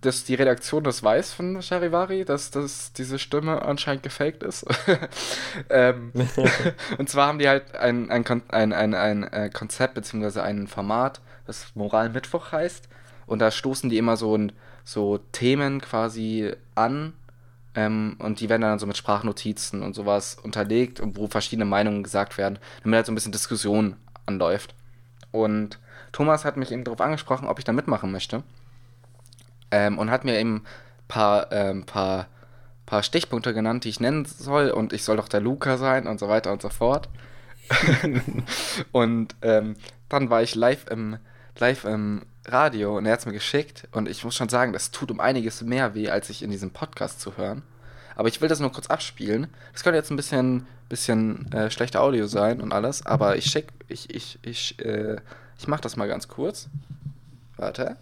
dass die Redaktion das weiß von Charivari, dass, dass diese Stimme anscheinend gefaked ist. ähm, und zwar haben die halt ein, ein, ein, ein, ein äh, Konzept beziehungsweise ein Format, das Moral Mittwoch heißt. und da stoßen die immer so, so Themen quasi an ähm, und die werden dann so mit Sprachnotizen und sowas unterlegt, wo verschiedene Meinungen gesagt werden, damit halt so ein bisschen Diskussion anläuft. Und Thomas hat mich eben darauf angesprochen, ob ich da mitmachen möchte. Ähm, und hat mir eben ein paar, ähm, paar, paar Stichpunkte genannt, die ich nennen soll. Und ich soll doch der Luca sein und so weiter und so fort. und ähm, dann war ich live im, live im Radio und er hat es mir geschickt und ich muss schon sagen, das tut um einiges mehr weh, als ich in diesem Podcast zu hören. Aber ich will das nur kurz abspielen. Das könnte jetzt ein bisschen, bisschen äh, schlechter Audio sein und alles, aber ich schick, ich, ich, ich, äh, ich mach das mal ganz kurz. Warte.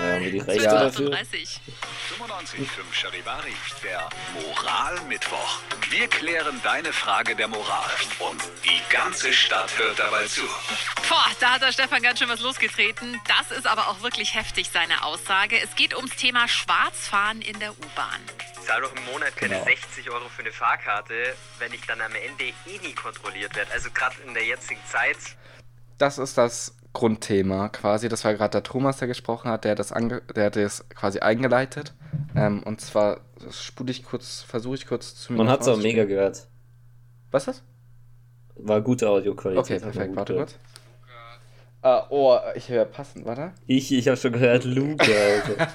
Ja, haben wir die Rechte dafür? 38. 21.5 Charivari, der Moralmittwoch. Wir klären deine Frage der Moral und die ganze Stadt hört dabei zu. Boah, da hat der Stefan ganz schön was losgetreten. Das ist aber auch wirklich heftig, seine Aussage. Es geht ums Thema Schwarzfahren in der U-Bahn. Ich zahle doch im Monat keine ja. 60 Euro für eine Fahrkarte, wenn ich dann am Ende eh nie kontrolliert werde. Also gerade in der jetzigen Zeit. Das ist das Grundthema quasi. Das war gerade der Thomas, der gesprochen hat, der das, ange der hat das quasi eingeleitet. Ähm, und zwar spule ich kurz, versuche ich kurz zu. Man hat es auch mega gehört. Was ist das? War gute Audioqualität. Okay, perfekt. Warte kurz. Uh, oh, ich höre passend, warte. Ich, ich habe schon gehört Luca, Alter.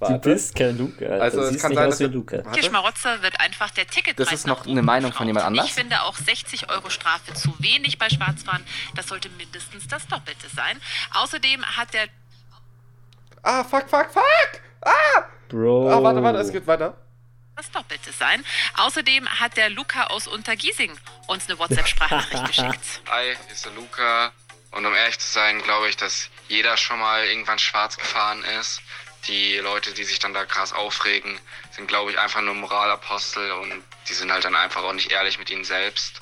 du bist kein Luca, Alter. Also, es kann sein, dass Luca. Kirschmarotzer wird einfach der Ticket. Das ist noch eine Meinung von jemand anders. Ich finde auch 60 Euro Strafe zu wenig bei Schwarzfahren. Das sollte mindestens das Doppelte sein. Außerdem hat der. Ah, fuck, fuck, fuck! Ah! Bro. Ah, warte, warte, es geht weiter das Doppelte sein. Außerdem hat der Luca aus Untergiesing uns eine WhatsApp-Sprachnachricht geschickt. Hi, hier ist der Luca. Und um ehrlich zu sein, glaube ich, dass jeder schon mal irgendwann schwarz gefahren ist. Die Leute, die sich dann da krass aufregen, sind, glaube ich, einfach nur Moralapostel und die sind halt dann einfach auch nicht ehrlich mit ihnen selbst.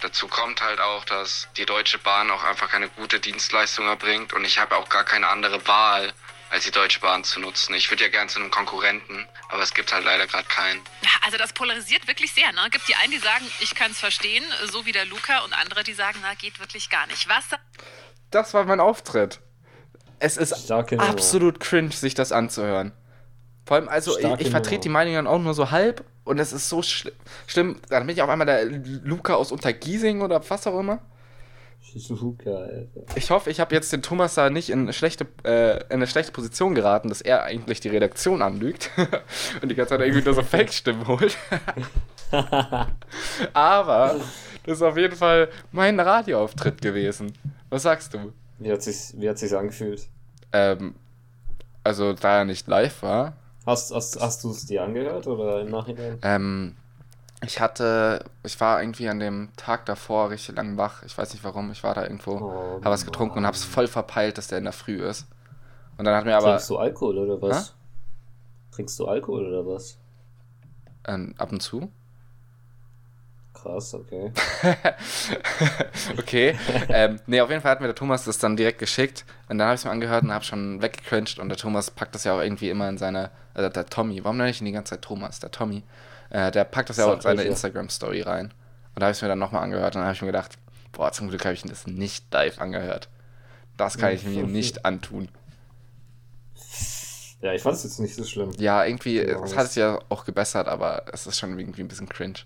Dazu kommt halt auch, dass die Deutsche Bahn auch einfach keine gute Dienstleistung erbringt und ich habe auch gar keine andere Wahl, als die Deutsche Bahn zu nutzen. Ich würde ja gern zu einem Konkurrenten, aber es gibt halt leider gerade keinen. Also das polarisiert wirklich sehr. Ne? Gibt die einen, die sagen, ich kann es verstehen, so wie der Luca, und andere, die sagen, na, geht wirklich gar nicht. Was? Das war mein Auftritt. Es ist absolut cringe, sich das anzuhören. Vor allem, also Starke ich, ich vertrete die Meinungen auch nur so halb und es ist so schli schlimm. Dann bin ich auf einmal der Luca aus Untergiesing oder was auch immer. Alter. Ich hoffe, ich habe jetzt den Thomas da nicht in eine, schlechte, äh, in eine schlechte Position geraten, dass er eigentlich die Redaktion anlügt und die ganze Zeit irgendwie nur so Fake-Stimmen holt. Aber das ist auf jeden Fall mein Radioauftritt gewesen. Was sagst du? Wie hat sich's, wie hat sich's angefühlt? Ähm, also da er nicht live war. Hast, hast, hast du es dir angehört oder im Nachhinein? Ähm, ich hatte, ich war irgendwie an dem Tag davor richtig lang wach. Ich weiß nicht warum. Ich war da irgendwo, oh, habe was getrunken Mann. und habe es voll verpeilt, dass der in der Früh ist. Und dann hat mir aber. Trinkst du Alkohol oder was? Ha? Trinkst du Alkohol oder was? Ähm, ab und zu. Krass, okay. okay. ähm, nee, auf jeden Fall hat mir der Thomas das dann direkt geschickt. Und dann habe ich es mir angehört und habe schon weggecringed. Und der Thomas packt das ja auch irgendwie immer in seine. Also der Tommy. Warum nenne ich ihn die ganze Zeit Thomas? Der Tommy. Äh, der packt das ja auch in seine Instagram-Story rein. Und da habe ich es mir dann nochmal angehört. Und dann habe ich mir gedacht, boah, zum Glück habe ich das nicht live angehört. Das kann ich mir nicht antun. Ja, ich fand es jetzt nicht so schlimm. Ja, irgendwie, es hat es ja auch gebessert, aber es ist schon irgendwie ein bisschen cringe.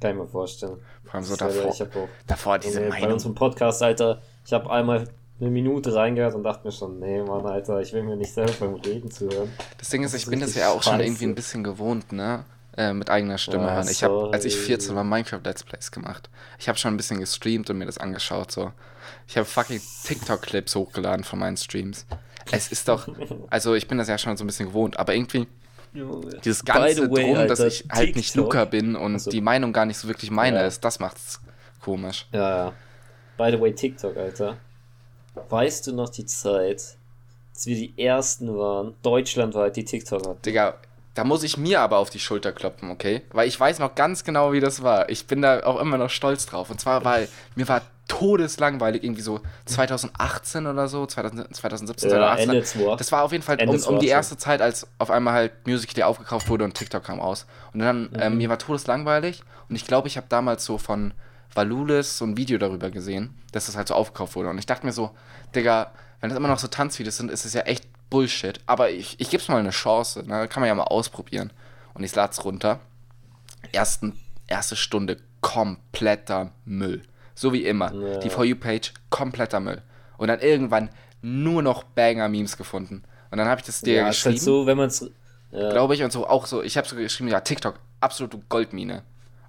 Kann ich mir vorstellen. Vor allem so davor, ich auch, davor diese nee, Meinung. Bei unserem Podcast, Alter, ich habe einmal eine Minute reingehört und dachte mir schon, nee, Mann, Alter, ich will mir nicht selber beim Reden zuhören. Das Ding ist, ich bin das ja auch schon irgendwie ein bisschen gewohnt, ne? Äh, mit eigener Stimme ja, hören. Ich habe, als ich 14 war, Minecraft Let's Plays gemacht. Ich habe schon ein bisschen gestreamt und mir das angeschaut, so. Ich habe fucking TikTok-Clips hochgeladen von meinen Streams. Es ist doch, also ich bin das ja schon so ein bisschen gewohnt, aber irgendwie dieses ganze way, Drum, Alter, dass ich halt TikTok. nicht Luca bin und also, die Meinung gar nicht so wirklich meine ja. ist, das macht's komisch. Ja, ja. By the way, TikTok, Alter. Weißt du noch die Zeit, als wir die ersten waren, deutschlandweit, die TikTok hatten? Digga, Da muss ich mir aber auf die Schulter klopfen, okay? Weil ich weiß noch ganz genau, wie das war. Ich bin da auch immer noch stolz drauf. Und zwar, weil mir war todeslangweilig, irgendwie so 2018 oder so, 2000, 2017, Ja, 2018. Ende 2. Das war auf jeden Fall um, um die 2018. erste Zeit, als auf einmal halt Music Day aufgekauft wurde und TikTok kam aus. Und dann, Mhm. ähm, mir war todeslangweilig und ich glaube, ich habe damals so von Valulis so ein Video darüber gesehen, dass das halt so aufgekauft wurde. Und ich dachte mir so, Digga, wenn das immer noch so Tanzvideos sind, ist es ja echt Bullshit. Aber ich, ich gebe es mal eine Chance, ne? kann man ja mal ausprobieren. Und ich lade es runter. Ersten, erste Stunde kompletter Müll. So wie immer. Ja. Die For You-Page kompletter Müll. Und dann irgendwann nur noch Banger-Memes gefunden. Und dann habe ich das dir Ja, ist geschrieben, halt so, wenn man es. Ja, glaube ich, und so auch so. Ich habe so geschrieben, ja, TikTok, absolute Goldmine.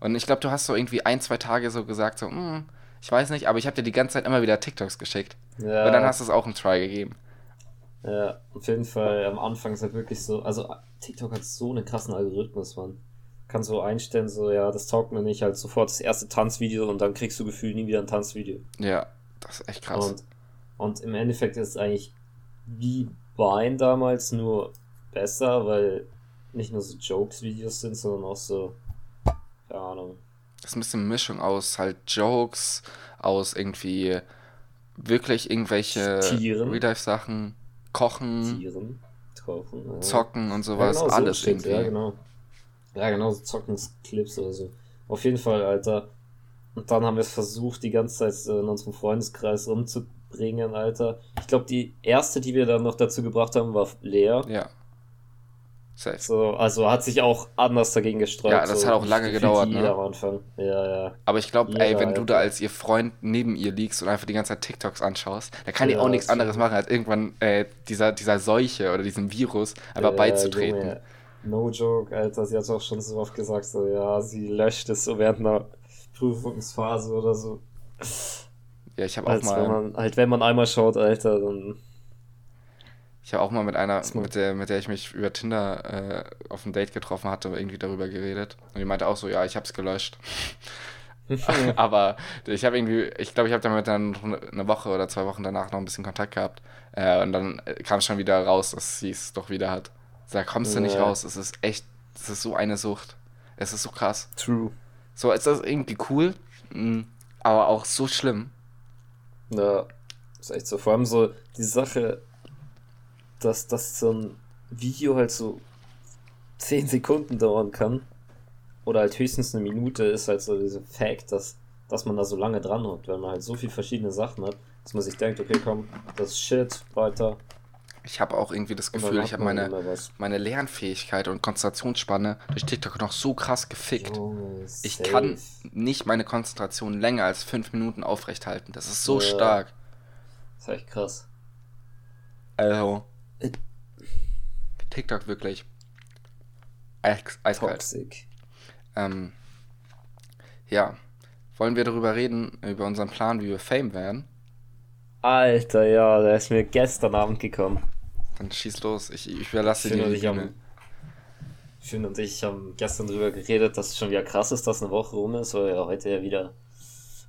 Und ich glaube, du hast so irgendwie ein, zwei Tage so gesagt, so, hm, ich weiß nicht, aber ich habe dir die ganze Zeit immer wieder TikToks geschickt. ja, Und dann hast du es auch einen Try gegeben. ja, auf jeden Fall. Am Anfang ist halt wirklich so. Also, TikTok hat so einen krassen Algorithmus, man. Kann so einstellen, so, ja, das taugt mir nicht, halt sofort das erste Tanzvideo und dann kriegst du gefühlt nie wieder ein Tanzvideo. Ja, das ist echt krass. Und, und im Endeffekt ist es eigentlich wie Vine damals, nur besser, weil nicht nur so Jokes-Videos sind, sondern auch so, keine Ahnung. Das ist ein bisschen Mischung aus halt Jokes, aus irgendwie wirklich irgendwelche. Real-Life-Sachen, Kochen, Tieren, Kochen. ja. Zocken und Ja, sowas, genau, so alles Shit, irgendwie. Ja, genau. Ja, genau, so Zockensclips oder so. Auf jeden Fall, Alter. Und dann haben wir es versucht, die ganze Zeit so in unserem Freundeskreis rumzubringen, Alter. Ich glaube, die erste, die wir dann noch dazu gebracht haben, war Lea. Ja. Safe. So, also hat sich auch anders dagegen gesträubt. Ja, das so, hat auch lange gedauert, ne? am Anfang. Ja, ja. Aber ich glaube, ey, wenn du da als ihr Freund neben ihr liegst und einfach die ganze Zeit TikToks anschaust, da kann die Ja, auch nichts anderes machen, als irgendwann äh, dieser, dieser Seuche oder diesem Virus einfach Ja, beizutreten. Junge, no joke, Alter. Sie hat auch schon so oft gesagt, so, ja, sie löscht es so während einer Prüfungsphase oder so. Ja, ich habe auch Als wenn mal, man, halt, wenn man einmal schaut, Alter, dann. Ich habe auch mal mit einer, mit der, mit der ich mich über Tinder äh, auf ein Date getroffen hatte, irgendwie darüber geredet. Und die meinte auch so, ja, ich hab's gelöscht. Aber ich habe irgendwie, ich glaube, ich habe damit dann noch eine Woche oder zwei Wochen danach noch ein bisschen Kontakt gehabt. Äh, und dann äh, kam schon wieder raus, dass sie es doch wieder hat. Da kommst du nicht raus. Es ist echt, es ist so eine Sucht. Es ist so krass. True. So, es ist irgendwie cool, mh, aber auch so schlimm. Ja, ist echt so. Vor allem so die Sache, dass, dass so ein Video halt so 10 Sekunden dauern kann. Oder halt höchstens eine Minute ist halt so dieser Fact, dass, dass man da so lange dran hockt, weil man halt so viel verschiedene Sachen hat, dass man sich denkt, okay, komm, das ist Shit, weiter. Ich habe auch irgendwie das Gefühl, hat ich habe meine, meine Lernfähigkeit und Konzentrationsspanne durch TikTok noch so krass gefickt. Junge, Ich safe. kann nicht meine Konzentration länger als fünf Minuten aufrechthalten. Das ist so Ja. stark. Das ist echt krass. Also. TikTok wirklich. Eis, eiskalt. Toxic. Ähm, ja. Wollen wir darüber reden, über unseren Plan, wie wir Fame werden? Alter, ja, der ist mir gestern Abend gekommen. Dann schieß los. Ich, ich überlasse Finn dir und die ich haben, Bühne. Finn und ich haben gestern drüber geredet, dass es schon wieder krass ist, dass eine Woche rum ist, weil wir ja heute ja wieder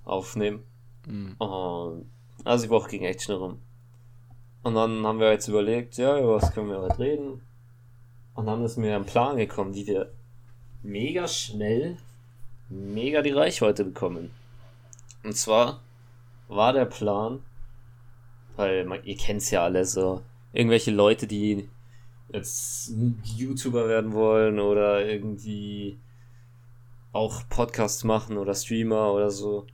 aufnehmen. Mhm. Und, also die Woche ging echt schnell rum. Und dann haben wir jetzt überlegt, ja, über was können wir heute reden? Und dann ist mir ein Plan gekommen, wie wir mega schnell, mega die Reichweite bekommen. Und zwar war der Plan, weil man, ihr kennt's ja alle so, irgendwelche Leute, die jetzt YouTuber werden wollen oder irgendwie auch Podcasts machen oder Streamer oder so,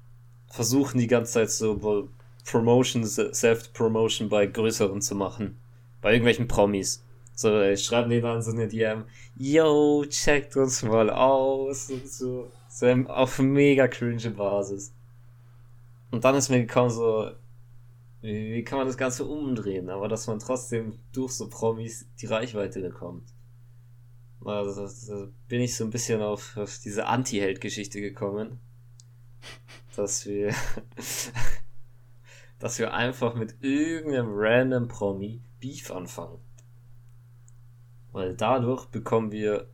versuchen die ganze Zeit so Promotion, Self-Promotion bei größeren zu machen. Bei irgendwelchen Promis. So, ey, schreiben denen dann so eine DM, yo, checkt uns mal aus und so. So auf mega cringe Basis. Und dann ist mir gekommen so, wie, wie kann man das Ganze umdrehen, aber dass man trotzdem durch so Promis die Reichweite bekommt. Also, da bin ich so ein bisschen auf, auf diese Anti-Held-Geschichte gekommen. Dass wir, dass wir einfach mit irgendeinem random Promi Beef anfangen. Weil dadurch bekommen wir,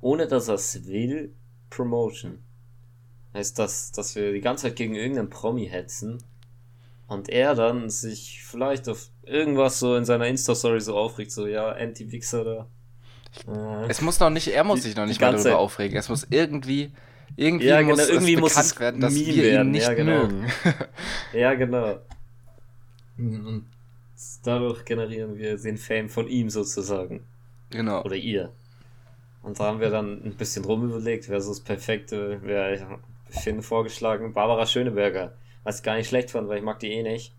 ohne dass er es will, Promotion. Heißt das, dass wir die ganze Zeit gegen irgendeinen Promi hetzen und er dann sich vielleicht auf irgendwas so in seiner Insta-Story so aufregt, so, ja, Anti-Wichser da. Äh, Es muss noch nicht, er muss Die- sich noch nicht mal darüber Zeit- aufregen. Es muss irgendwie, irgendwie Ja, muss genau, irgendwie es muss bekannt es werden, dass wir werden, ihn nicht ja, genau. mögen. ja, genau. Und dadurch generieren wir den Fame von ihm sozusagen. genau. Oder ihr. Und da haben wir dann ein bisschen rumüberlegt, wer so das perfekte, wer ich finde vorgeschlagen, Barbara Schöneberger. Was ich gar nicht schlecht fand, weil ich mag die eh nicht.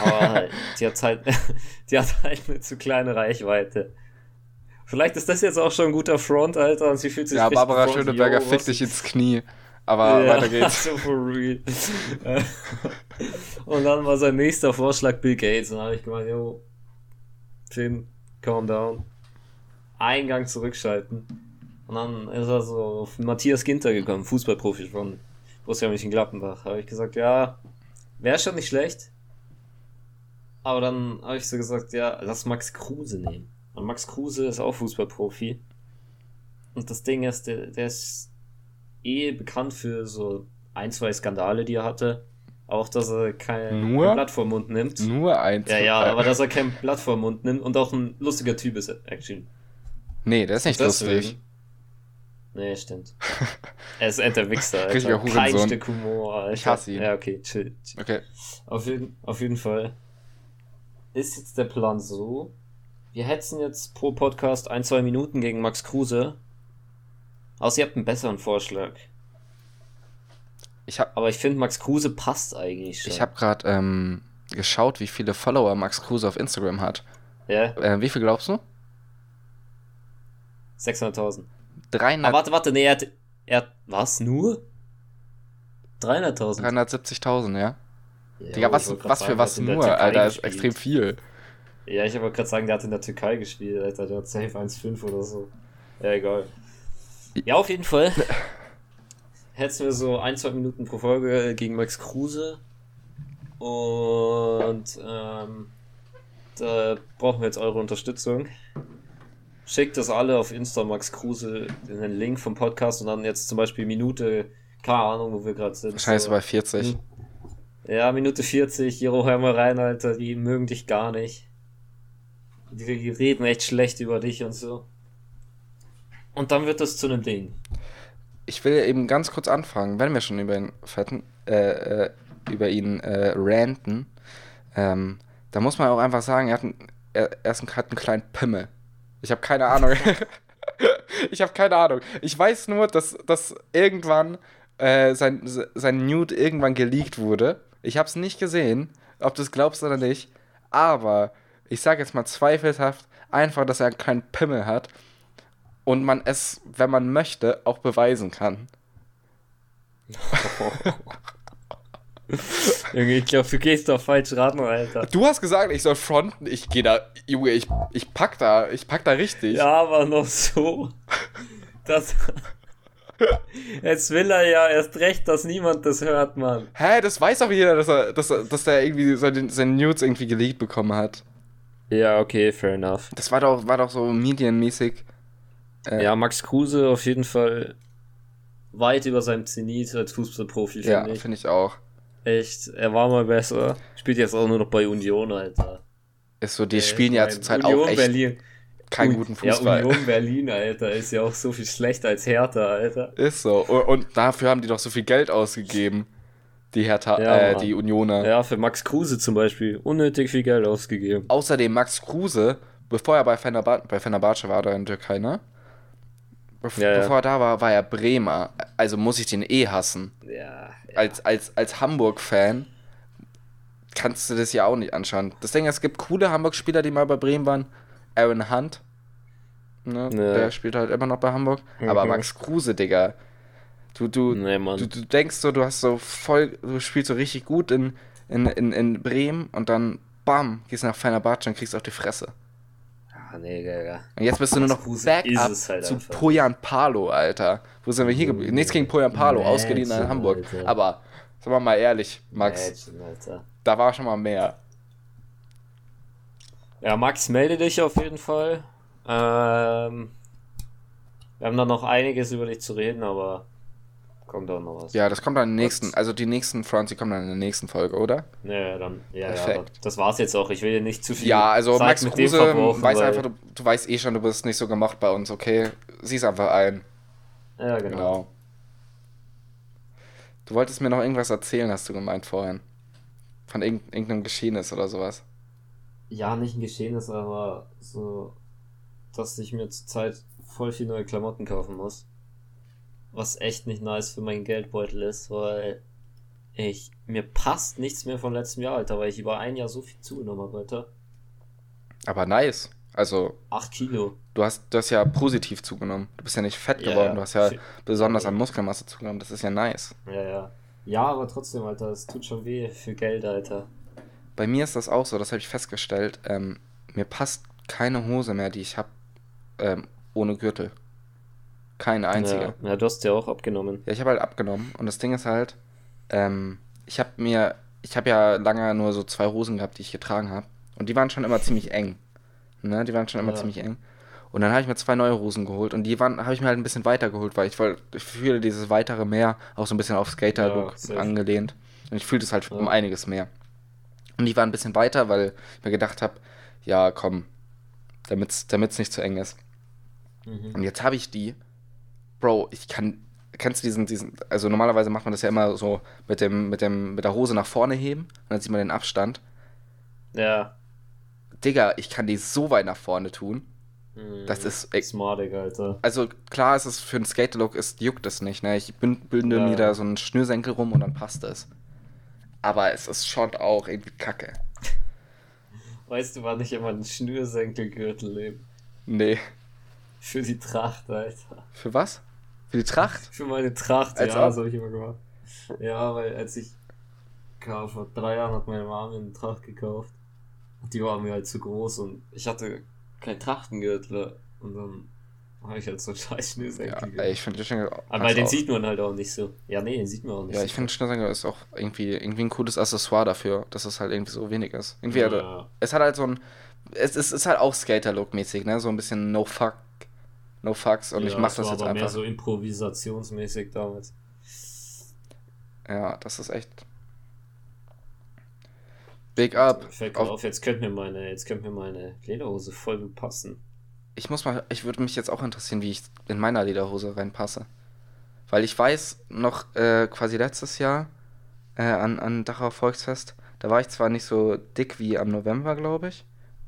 Aber die hat halt, die hat halt eine zu kleine Reichweite. Vielleicht ist das jetzt auch schon ein guter Front, Alter, und sie fühlt sich Ja, Barbara gefrontet. Schöneberger Yo, fickt dich ins Knie. Aber Ja, weiter geht's. So for real. und dann war sein nächster Vorschlag Bill Gates. Und dann habe ich gemeint, yo, Finn, calm down. Eingang zurückschalten. Und dann ist er so auf Matthias Ginter gekommen, Fußballprofi von Borussia Mönchengladbach. Habe ich gesagt, ja, wäre schon nicht schlecht. Aber dann habe ich so gesagt, ja, lass Max Kruse nehmen. Und Max Kruse ist auch Fußballprofi. Und das Ding ist, der, der ist eh bekannt für so ein, zwei Skandale, die er hatte. Auch, dass er kein, Nur? kein Blatt vor Mund nimmt. Nur eins. Ja, ja, aber dass er kein Blatt vor Mund nimmt und auch ein lustiger Typ ist, actually. Nee, der ist nicht Deswegen. lustig. Nee, stimmt. er ist Enter Wichser, Alter. Kein. Stück Humor, Alter. Ich hasse ihn. Ja, okay, chill. chill. Okay. Auf jeden, auf jeden Fall ist jetzt der Plan so, wir hetzen jetzt pro Podcast ein, zwei Minuten gegen Max Kruse. Außer ihr habt einen besseren Vorschlag. Ich habe Aber ich finde, Max Kruse passt eigentlich schon. ich hab gerade ähm, geschaut, wie viele Follower Max Kruse auf Instagram hat. Ja, Äh, wie viel glaubst du? 600.000. 300 Aber warte, warte, nee, er hat, er hat, was, nur? 300.000? 370.000, ja? Ja, Digga, was, was sagen, für was nur, Alter, ist extrem viel. Ja, ich wollte gerade sagen, der hat in der Türkei gespielt, Alter. Der hat safe 1,5 oder so. Ja, egal. Ja, auf jeden Fall. Hätten wir so ein, zwei Minuten pro Folge gegen Max Kruse. Und ähm, da brauchen wir jetzt eure Unterstützung. Schickt das alle auf Insta Max Kruse in den Link vom Podcast und dann jetzt zum Beispiel Minute, keine Ahnung, wo wir gerade sind. Wahrscheinlich so. bei 40. Ja, Minute 40, Jero, hör mal rein, Alter, die mögen dich gar nicht. Die, die reden echt schlecht über dich und so. Und dann wird das zu einem Ding. Ich will eben ganz kurz anfangen, wenn wir schon über ihn fetten, äh, äh, über ihn äh, ranten, ähm, da muss man auch einfach sagen, er hat einen, er, er ist ein, hat einen kleinen Pimmel. Ich habe keine Ahnung. ich habe keine Ahnung. Ich weiß nur, dass, dass irgendwann äh, sein, sein Nude irgendwann geleakt wurde. Ich habe es nicht gesehen, ob du es glaubst oder nicht. Aber ich sage jetzt mal zweifelhaft, einfach, dass er einen kleinen Pimmel hat und man es, wenn man möchte, auch beweisen kann. Junge, ich glaube, du gehst doch falsch ran, Alter. Du hast gesagt, ich soll fronten. Ich gehe da, Junge, ich, ich pack da, ich pack da richtig. Ja, aber noch so. Das. Jetzt will er ja erst recht, dass niemand das hört, Mann. Hä, das weiß doch jeder, dass er, dass er, dass der irgendwie seine, seine Nudes irgendwie geleakt bekommen hat. Ja, okay, fair enough. Das war doch, war doch so medienmäßig. Äh, Ja, Max Kruse auf jeden Fall weit über seinem Zenit als Fußballprofi, Ja, finde ich. finde ich auch. Echt, er war mal besser. Spielt jetzt auch nur noch bei Union, Alter. Ist so, die Äh, spielen ja zurzeit Union auch echt Berlin. keinen guten Fußball. Ja, Union Berlin, Alter, ist ja auch so viel schlechter als Hertha, Alter. Ist so. Und, dafür haben die doch so viel Geld ausgegeben. Die Hertha, Ja, äh, die Unioner. Ja, für Max Kruse zum Beispiel. Unnötig viel Geld ausgegeben. Außerdem Max Kruse, bevor er bei, Fenerbahce, bei Fenerbahce war, da in Türkei, ne? Ja. Bevor er da war, war er Bremer. Also muss ich den eh hassen. Ja. Als, als, als Hamburg-Fan kannst du das ja auch nicht anschauen. Das Ding ist, es gibt coole Hamburg-Spieler, die mal bei Bremen waren. Aaron Hunt. Ne? Ja. Der spielt halt immer noch bei Hamburg. Aber Mhm. Max Kruse, Digga. Du, du, Nee, du, du denkst so, du hast so voll, du spielst so richtig gut in, in, in, in Bremen und dann bam, gehst nach Fenerbahce und kriegst auf die Fresse. Nee, Digga. Und jetzt bist du nur noch Kruse Backup halt zu einfach. Poyan Palo, Alter. Wo sind wir hier geblieben? Nichts gegen Poyan Palo, Imagine, ausgeliehen in Hamburg. Alter. Aber, sagen wir mal ehrlich, Max, Alter. da war schon mal mehr. Ja, Max, melde dich auf jeden Fall. Ähm, wir haben da noch einiges über dich zu reden, aber kommt auch noch was. Ja, das kommt dann in der nächsten, also die nächsten Fronts, die kommen dann in der nächsten Folge, oder? Ja, dann, ja, ja, Perfekt. aber das war's jetzt auch. Ich will dir nicht zu viel. Ja, also Zeit Max mit Kruse weiß einfach, du, du weißt eh schon, du bist nicht so gemocht bei uns, okay? Sieh's einfach ein. Ja, genau. Genau. Du wolltest mir noch irgendwas erzählen, hast du gemeint vorhin. Von irgend, irgendeinem Geschehnis oder sowas. Ja, nicht ein Geschehnis, aber so, dass ich mir zurzeit voll viel neue Klamotten kaufen muss. Was echt nicht nice für meinen Geldbeutel ist, weil ich, mir passt nichts mehr von letztem Jahr, Alter, weil ich über ein Jahr so viel zugenommen habe, Alter. Aber nice. Also, 8 Kilo. du hast, du hast ja positiv zugenommen. Du bist ja nicht fett Ja, geworden, du hast ja besonders an Muskelmasse zugenommen. Das ist ja nice. Ja, ja. Ja, aber trotzdem, Alter, es tut schon weh für Geld, Alter. Bei mir ist das auch so, das habe ich festgestellt. Ähm, mir passt keine Hose mehr, die ich habe, ähm, ohne Gürtel. Keine einzige. Ja, ja, du hast ja auch abgenommen. Ja, ich habe halt abgenommen und das Ding ist halt, ähm, ich habe mir, ich habe ja lange nur so zwei Hosen gehabt, die ich getragen habe und die waren schon immer ziemlich eng. Ne, die waren schon immer Ja. ziemlich eng. Und dann habe ich mir zwei neue Hosen geholt und die waren, habe ich mir halt ein bisschen weiter geholt, weil ich wollte, ich fühle dieses weitere mehr auch so ein bisschen auf Skater-Look Ja, angelehnt. Und ich fühlte es halt um einiges mehr. Und die waren ein bisschen weiter, weil ich mir gedacht habe, ja, komm, damit es nicht zu eng ist. Mhm. Und jetzt habe ich die. Bro, ich kann. Kennst du diesen, diesen, also normalerweise macht man das ja immer so mit dem, mit dem, mit der Hose nach vorne heben und dann sieht man den Abstand. Ja. Digga, ich kann die so weit nach vorne tun. Mhm. Das ist, ey, smartig, Alter. also klar ist es für einen Skater-Look, ist, juckt es nicht, ne? Ich binde Ja. mir da so einen Schnürsenkel rum und dann passt es. Aber es ist schon auch irgendwie kacke. Weißt du, wann ich immer einen Schnürsenkelgürtel lebe? Nee. Für die Tracht, Alter. Für was? Für die Tracht? Für meine Tracht, Als ja, so habe ich immer gemacht. Ja, weil als ich kam, vor drei Jahren hat meine Mama mir eine Tracht gekauft. Und die war mir halt zu groß und ich hatte keinen Trachtengürtel. Und dann habe ich halt so einen scheiß Ja, Schnürsenkelgürtel. ey, ich finde Schnürsenkel Aber den auch- sieht man halt auch nicht so. Ja, nee, den sieht man auch nicht Ja, so. ich finde Schnürsenkel ist auch irgendwie, irgendwie ein cooles Accessoire dafür, dass es halt irgendwie so wenig ist. Irgendwie, ja. es hat halt so ein, es, es ist halt auch Skater-Look-mäßig, ne? So ein bisschen no fuck, no fucks und ich Ja, mach es das war jetzt aber mehr einfach. so improvisationsmäßig damals. Ja, das ist echt big up. Fällt Auf, auf, jetzt könnte mir meine, jetzt könnte mir meine Lederhose voll passen. ich muss mal, ich würde mich jetzt auch interessieren, wie ich in meiner Lederhose reinpasse. Weil ich weiß, noch äh, quasi letztes Jahr äh, an, an Dachau Volksfest, da war ich zwar nicht so dick wie am November, glaube ich.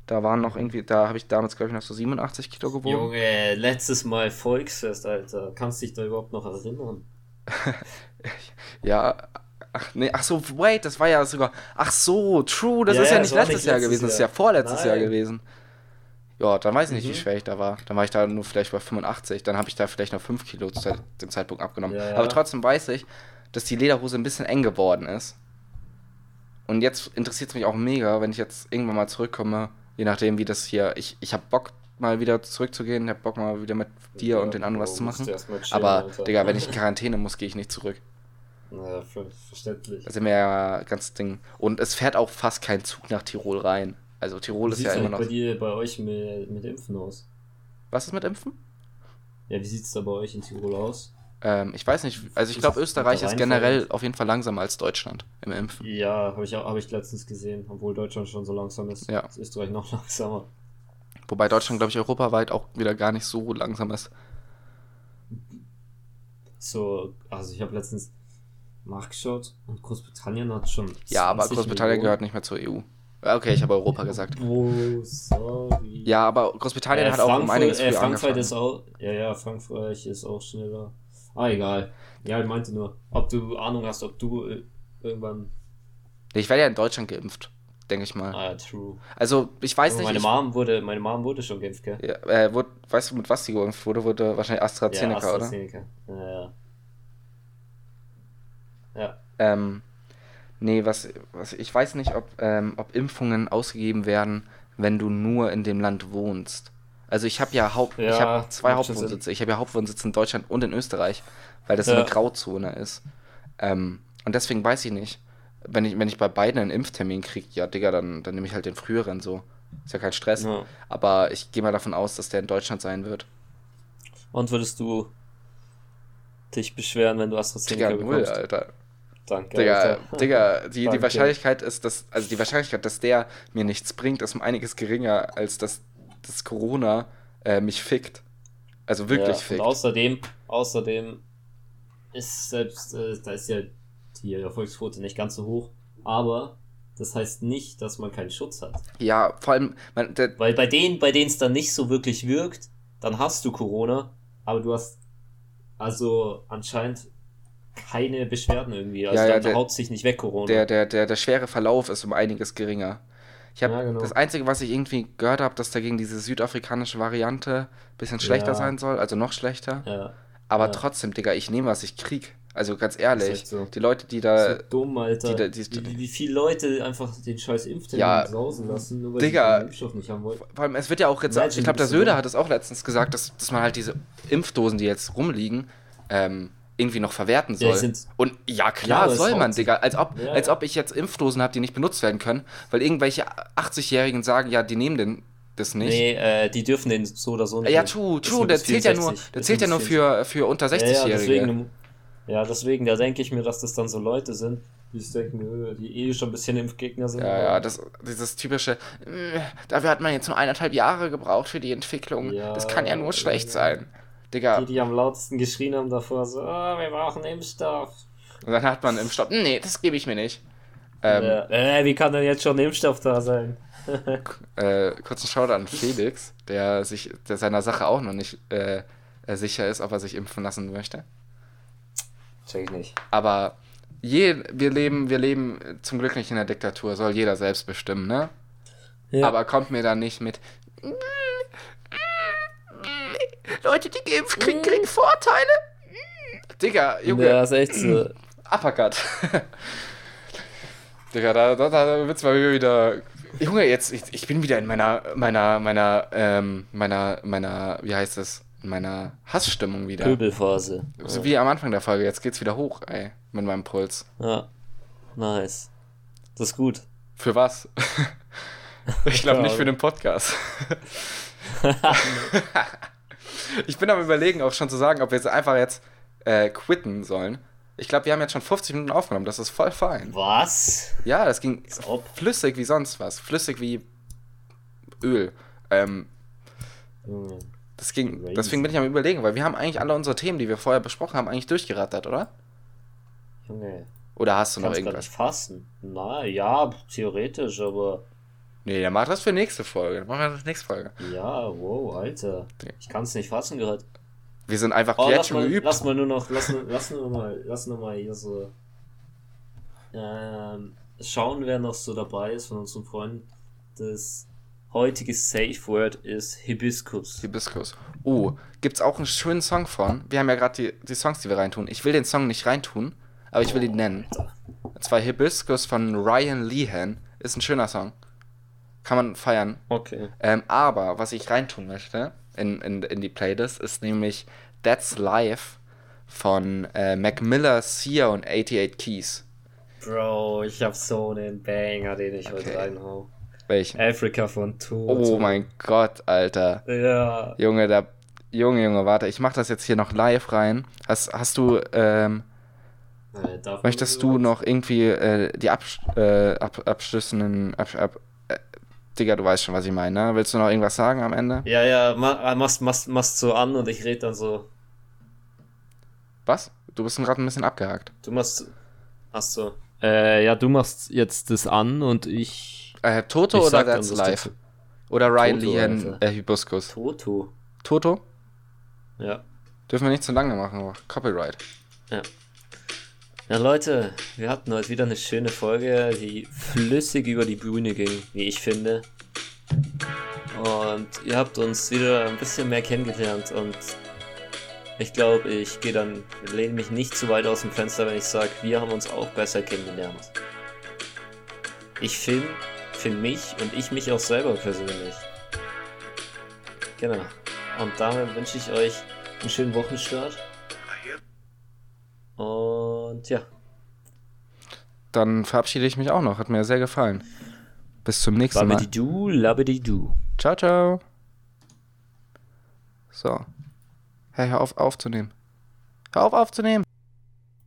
Da waren noch irgendwie, da habe ich damals, glaube ich, noch so 87 Kilo gewogen. Junge, letztes Mal Volksfest, Alter. Kannst dich da überhaupt noch erinnern? Ja, ach nee, ach so, wait, das war ja sogar, ach so, true, das Ja, ist ja nicht letztes nicht Jahr letztes gewesen, das ist Jahr. ja vorletztes Jahr Nein. gewesen. Ja, dann weiß ich nicht, Mhm. wie schwer ich da war. Dann war ich da nur vielleicht bei 85, dann habe ich da vielleicht noch 5 Kilo zu dem Zeitpunkt abgenommen. Ja. Aber trotzdem weiß ich, dass die Lederhose ein bisschen eng geworden ist. Und jetzt interessiert es mich auch mega, wenn ich jetzt irgendwann mal zurückkomme, je nachdem, wie das hier, ich, ich habe Bock mal wieder zurückzugehen, ich habe Bock mal wieder mit dir Ja, und den anderen was zu machen. chillen, Aber, Alter. Digga, wenn ich in Quarantäne muss, gehe ich nicht zurück. Naja, ver verständlich. Da sind wir ja ganz Ding. Und es fährt auch fast kein Zug nach Tirol rein. Also Tirol Wie ist sieht ja es immer noch. bei dir, bei euch mit, mit Impfen aus? Was ist mit Impfen? Ja, wie sieht es da bei euch in Tirol aus? Ähm, ich weiß nicht. Also ich glaube, Österreich ist generell auf jeden Fall langsamer als Deutschland im Impfen. Ja, habe ich, auch- hab ich letztens gesehen, obwohl Deutschland schon so langsam ist. Ja. Ist Österreich noch langsamer. Wobei Deutschland, glaube ich, europaweit auch wieder gar nicht so langsam ist. So, also ich habe letztens nachgeschaut und Großbritannien hat schon. Ja, aber 20 Großbritannien Millionen. gehört nicht mehr zur EU. Okay, ich habe Europa gesagt. Oh, sorry. Ja, aber Großbritannien Äh, hat auch um einiges äh, früher Frankreich angefangen. ist auch. Ja, ja, Frankreich ist auch schneller. Ah, egal. Ja, ich meinte nur, ob du Ahnung hast, ob du äh, irgendwann. Ich werde ja in Deutschland geimpft, denke ich mal. Ah, ja, true. Also, ich weiß Aber nicht. meine ich, Mom wurde, meine Mom wurde schon geimpft, gell? ja, äh, wurde, weißt du, mit was die geimpft wurde? Wurde wahrscheinlich AstraZeneca, oder? AstraZeneca. Ja, ja. Ja. Ähm, nee, was, was ich weiß nicht, ob, ähm, ob Impfungen ausgegeben werden, wenn du nur in dem Land wohnst. Also ich habe ja, Haupt, ich Ja, habe zwei macht schon Hauptwohnsitze. Ich habe ja Hauptwohnsitze in Deutschland und in Österreich, weil das so Ja. eine Grauzone ist. Ähm, und deswegen weiß ich nicht, wenn ich, wenn ich bei beiden einen Impftermin kriege, ja, Digga, dann, dann nehme ich halt den früheren so. Ist ja kein Stress. ja. Aber ich gehe mal davon aus, dass der in Deutschland sein wird. Und würdest du dich beschweren, wenn du AstraZeneca Digga, null, bekommst. Alter. Danke. Digga, Alter. Digga, die, die Danke. Wahrscheinlichkeit ist, dass, also die Wahrscheinlichkeit, dass der mir nichts bringt, ist um einiges geringer, als dass das Corona äh, mich fickt. Also wirklich ja, fickt. Und außerdem, außerdem ist selbst, äh, da ist ja die Erfolgsquote nicht ganz so hoch, aber das heißt nicht, dass man keinen Schutz hat. Ja, vor allem, man, Weil bei denen, bei denen es dann nicht so wirklich wirkt, dann hast du Corona, aber du hast also anscheinend keine Beschwerden irgendwie. Also Ja, ja, dann der- haut sich nicht weg Corona. der, der, der, der schwere Verlauf ist um einiges geringer. Ich habe Ja, genau. das Einzige, was ich irgendwie gehört habe, dass dagegen diese südafrikanische Variante ein bisschen schlechter Ja. sein soll, also noch schlechter. ja. Aber trotzdem, Digga, ich nehme, was ich krieg. Also ganz ehrlich, echt so. die Leute, die da. so dumm, Alter. die da- die- wie, wie, wie viele Leute einfach den scheiß Impftermin Ja, sausen lassen, nur weil Digga. sie den Impfstoff nicht haben wollen. Vor allem, es wird ja auch jetzt, Imagine, ich glaube, der Söder hat es auch letztens gesagt, dass, dass man halt diese Impfdosen, die jetzt rumliegen, ähm, irgendwie noch verwerten Ja, soll. sind- Und ja, Ja, klar soll man, Digga. Als ob, Ja, als ja. ob ich jetzt Impfdosen habe, die nicht benutzt werden können, weil irgendwelche 80-Jährigen sagen, ja, die nehmen den, das nicht. Nee, äh, die dürfen den so oder so nicht. ja, true, true, der zählt ja nur, 64. der zählt ja nur für, für unter Ja, ja, 60-Jährige. deswegen, ja, deswegen, da denke ich mir, dass das dann so Leute sind, die sich denken, äh, die eh schon ein bisschen Impfgegner sind. Ja, ja, das, dieses typische, äh, dafür hat man jetzt nur eineinhalb Jahre gebraucht für die Entwicklung. Ja, das kann ja nur schlecht ja. sein. Digga, Die, die am lautesten geschrien haben davor, so, oh, wir brauchen Impfstoff. und dann hat man im Stopp, nee, das gebe ich mir nicht. Ähm, äh, äh, wie kann denn jetzt schon Impfstoff da sein? äh, kurzen Shoutout an Felix, der sich der seiner Sache auch noch nicht äh, äh, sicher ist, ob er sich impfen lassen möchte. Check ich nicht. Aber je, wir leben, wir leben zum Glück nicht in der Diktatur, soll jeder selbst bestimmen, ne? Ja. Aber kommt mir dann nicht mit. Leute, die geimpft kriegen, kriegen Vorteile. Digga, Junge, Ja, ist echt so. Uppercut. Digga, da, da, da wird's mal wieder. Junge, jetzt, ich, ich bin wieder in meiner, meiner, meiner, ähm, meiner, meiner, wie heißt das? In meiner Hassstimmung wieder. Pöbelphase. So wie am Anfang der Folge. Jetzt geht's wieder hoch, ey, mit meinem Puls. Ja. Nice. Das ist gut. Für was? ich glaube nicht für den Podcast. ich bin am überlegen, auch schon zu sagen, ob wir jetzt einfach jetzt äh, quitten sollen. Ich glaube, wir haben jetzt schon 50 Minuten aufgenommen. Das ist voll fein. Was? Ja, das ging flüssig wie sonst was. Flüssig wie Öl. Ähm, Junge. das ging, Crazy. deswegen bin ich am überlegen, weil wir haben eigentlich alle unsere Themen, die wir vorher besprochen haben, eigentlich durchgerattert, oder? Junge. Oder hast du noch Kannst gar irgendwas? nicht fassen. Na, ja, theoretisch, aber. Nee, dann mach das für nächste Folge. Dann machen wir das nächste Folge. Ja, wow, Alter. Ich kann es nicht fassen gerade. Wir sind einfach Oh, jetzt lass schon mal, geübt. lass mal nur noch, lass, nur- lass nur mal, lass nur mal hier so ähm, schauen, wer noch so dabei ist von unseren Freunden. Das heutige Safe Word ist Hibiskus. Hibiskus. Oh, gibt's auch einen schönen Song von? Wir haben ja gerade die, die Songs, die wir reintun. Ich will den Song nicht reintun, aber ich will ihn nennen. Und zwar Hibiskus von Ryan Lehan. Ist ein schöner Song. Kann man feiern. Okay. Ähm, aber was ich reintun möchte in, in, in die Playlist ist nämlich That's Life von äh, Mac Miller, Sia und 88 Keys. Bro, ich hab so einen Banger, den ich heute Okay. reinhau. Welchen? Afrika von Toto. Oh mein Gott, Alter. Ja. Junge, da. Junge, Junge, warte, ich mach das jetzt hier noch live rein. Hast, hast du, ähm, Äh, möchtest du noch irgendwie äh, die Absch äh, ab, abschließenden. Ab, ab, Digga, du weißt schon, was ich meine, ne? Willst du noch irgendwas sagen am Ende? Ja, ja, ma, machst, machst, machst so an und ich red dann so. Was? Du bist gerade ein bisschen abgehakt. Du machst. Hast so. Äh, ja, du machst jetzt das an und ich. Äh, Toto Ich oder That's dazu. Oder Ryan Toto, Alter. äh, Hibiskus? Toto. Toto? Ja. Dürfen wir nicht zu lange machen, aber Copyright. Ja. Ja, Leute, wir hatten heute wieder eine schöne Folge, die flüssig über die Bühne ging, wie ich finde. Und ihr habt uns wieder ein bisschen mehr kennengelernt und ich glaube, ich gehe dann, lehne mich nicht zu weit aus dem Fenster, wenn ich sage, wir haben uns auch besser kennengelernt. Ich finde, finde mich und ich mich auch selber persönlich. Genau. Und damit wünsche ich euch einen schönen Wochenstart. Und ja, Dann verabschiede ich mich auch noch. Hat mir sehr gefallen. Bis zum nächsten Mal. Babidi-du, labidi-du. Ciao, ciao. So. Hey, hör auf aufzunehmen. Hör auf aufzunehmen.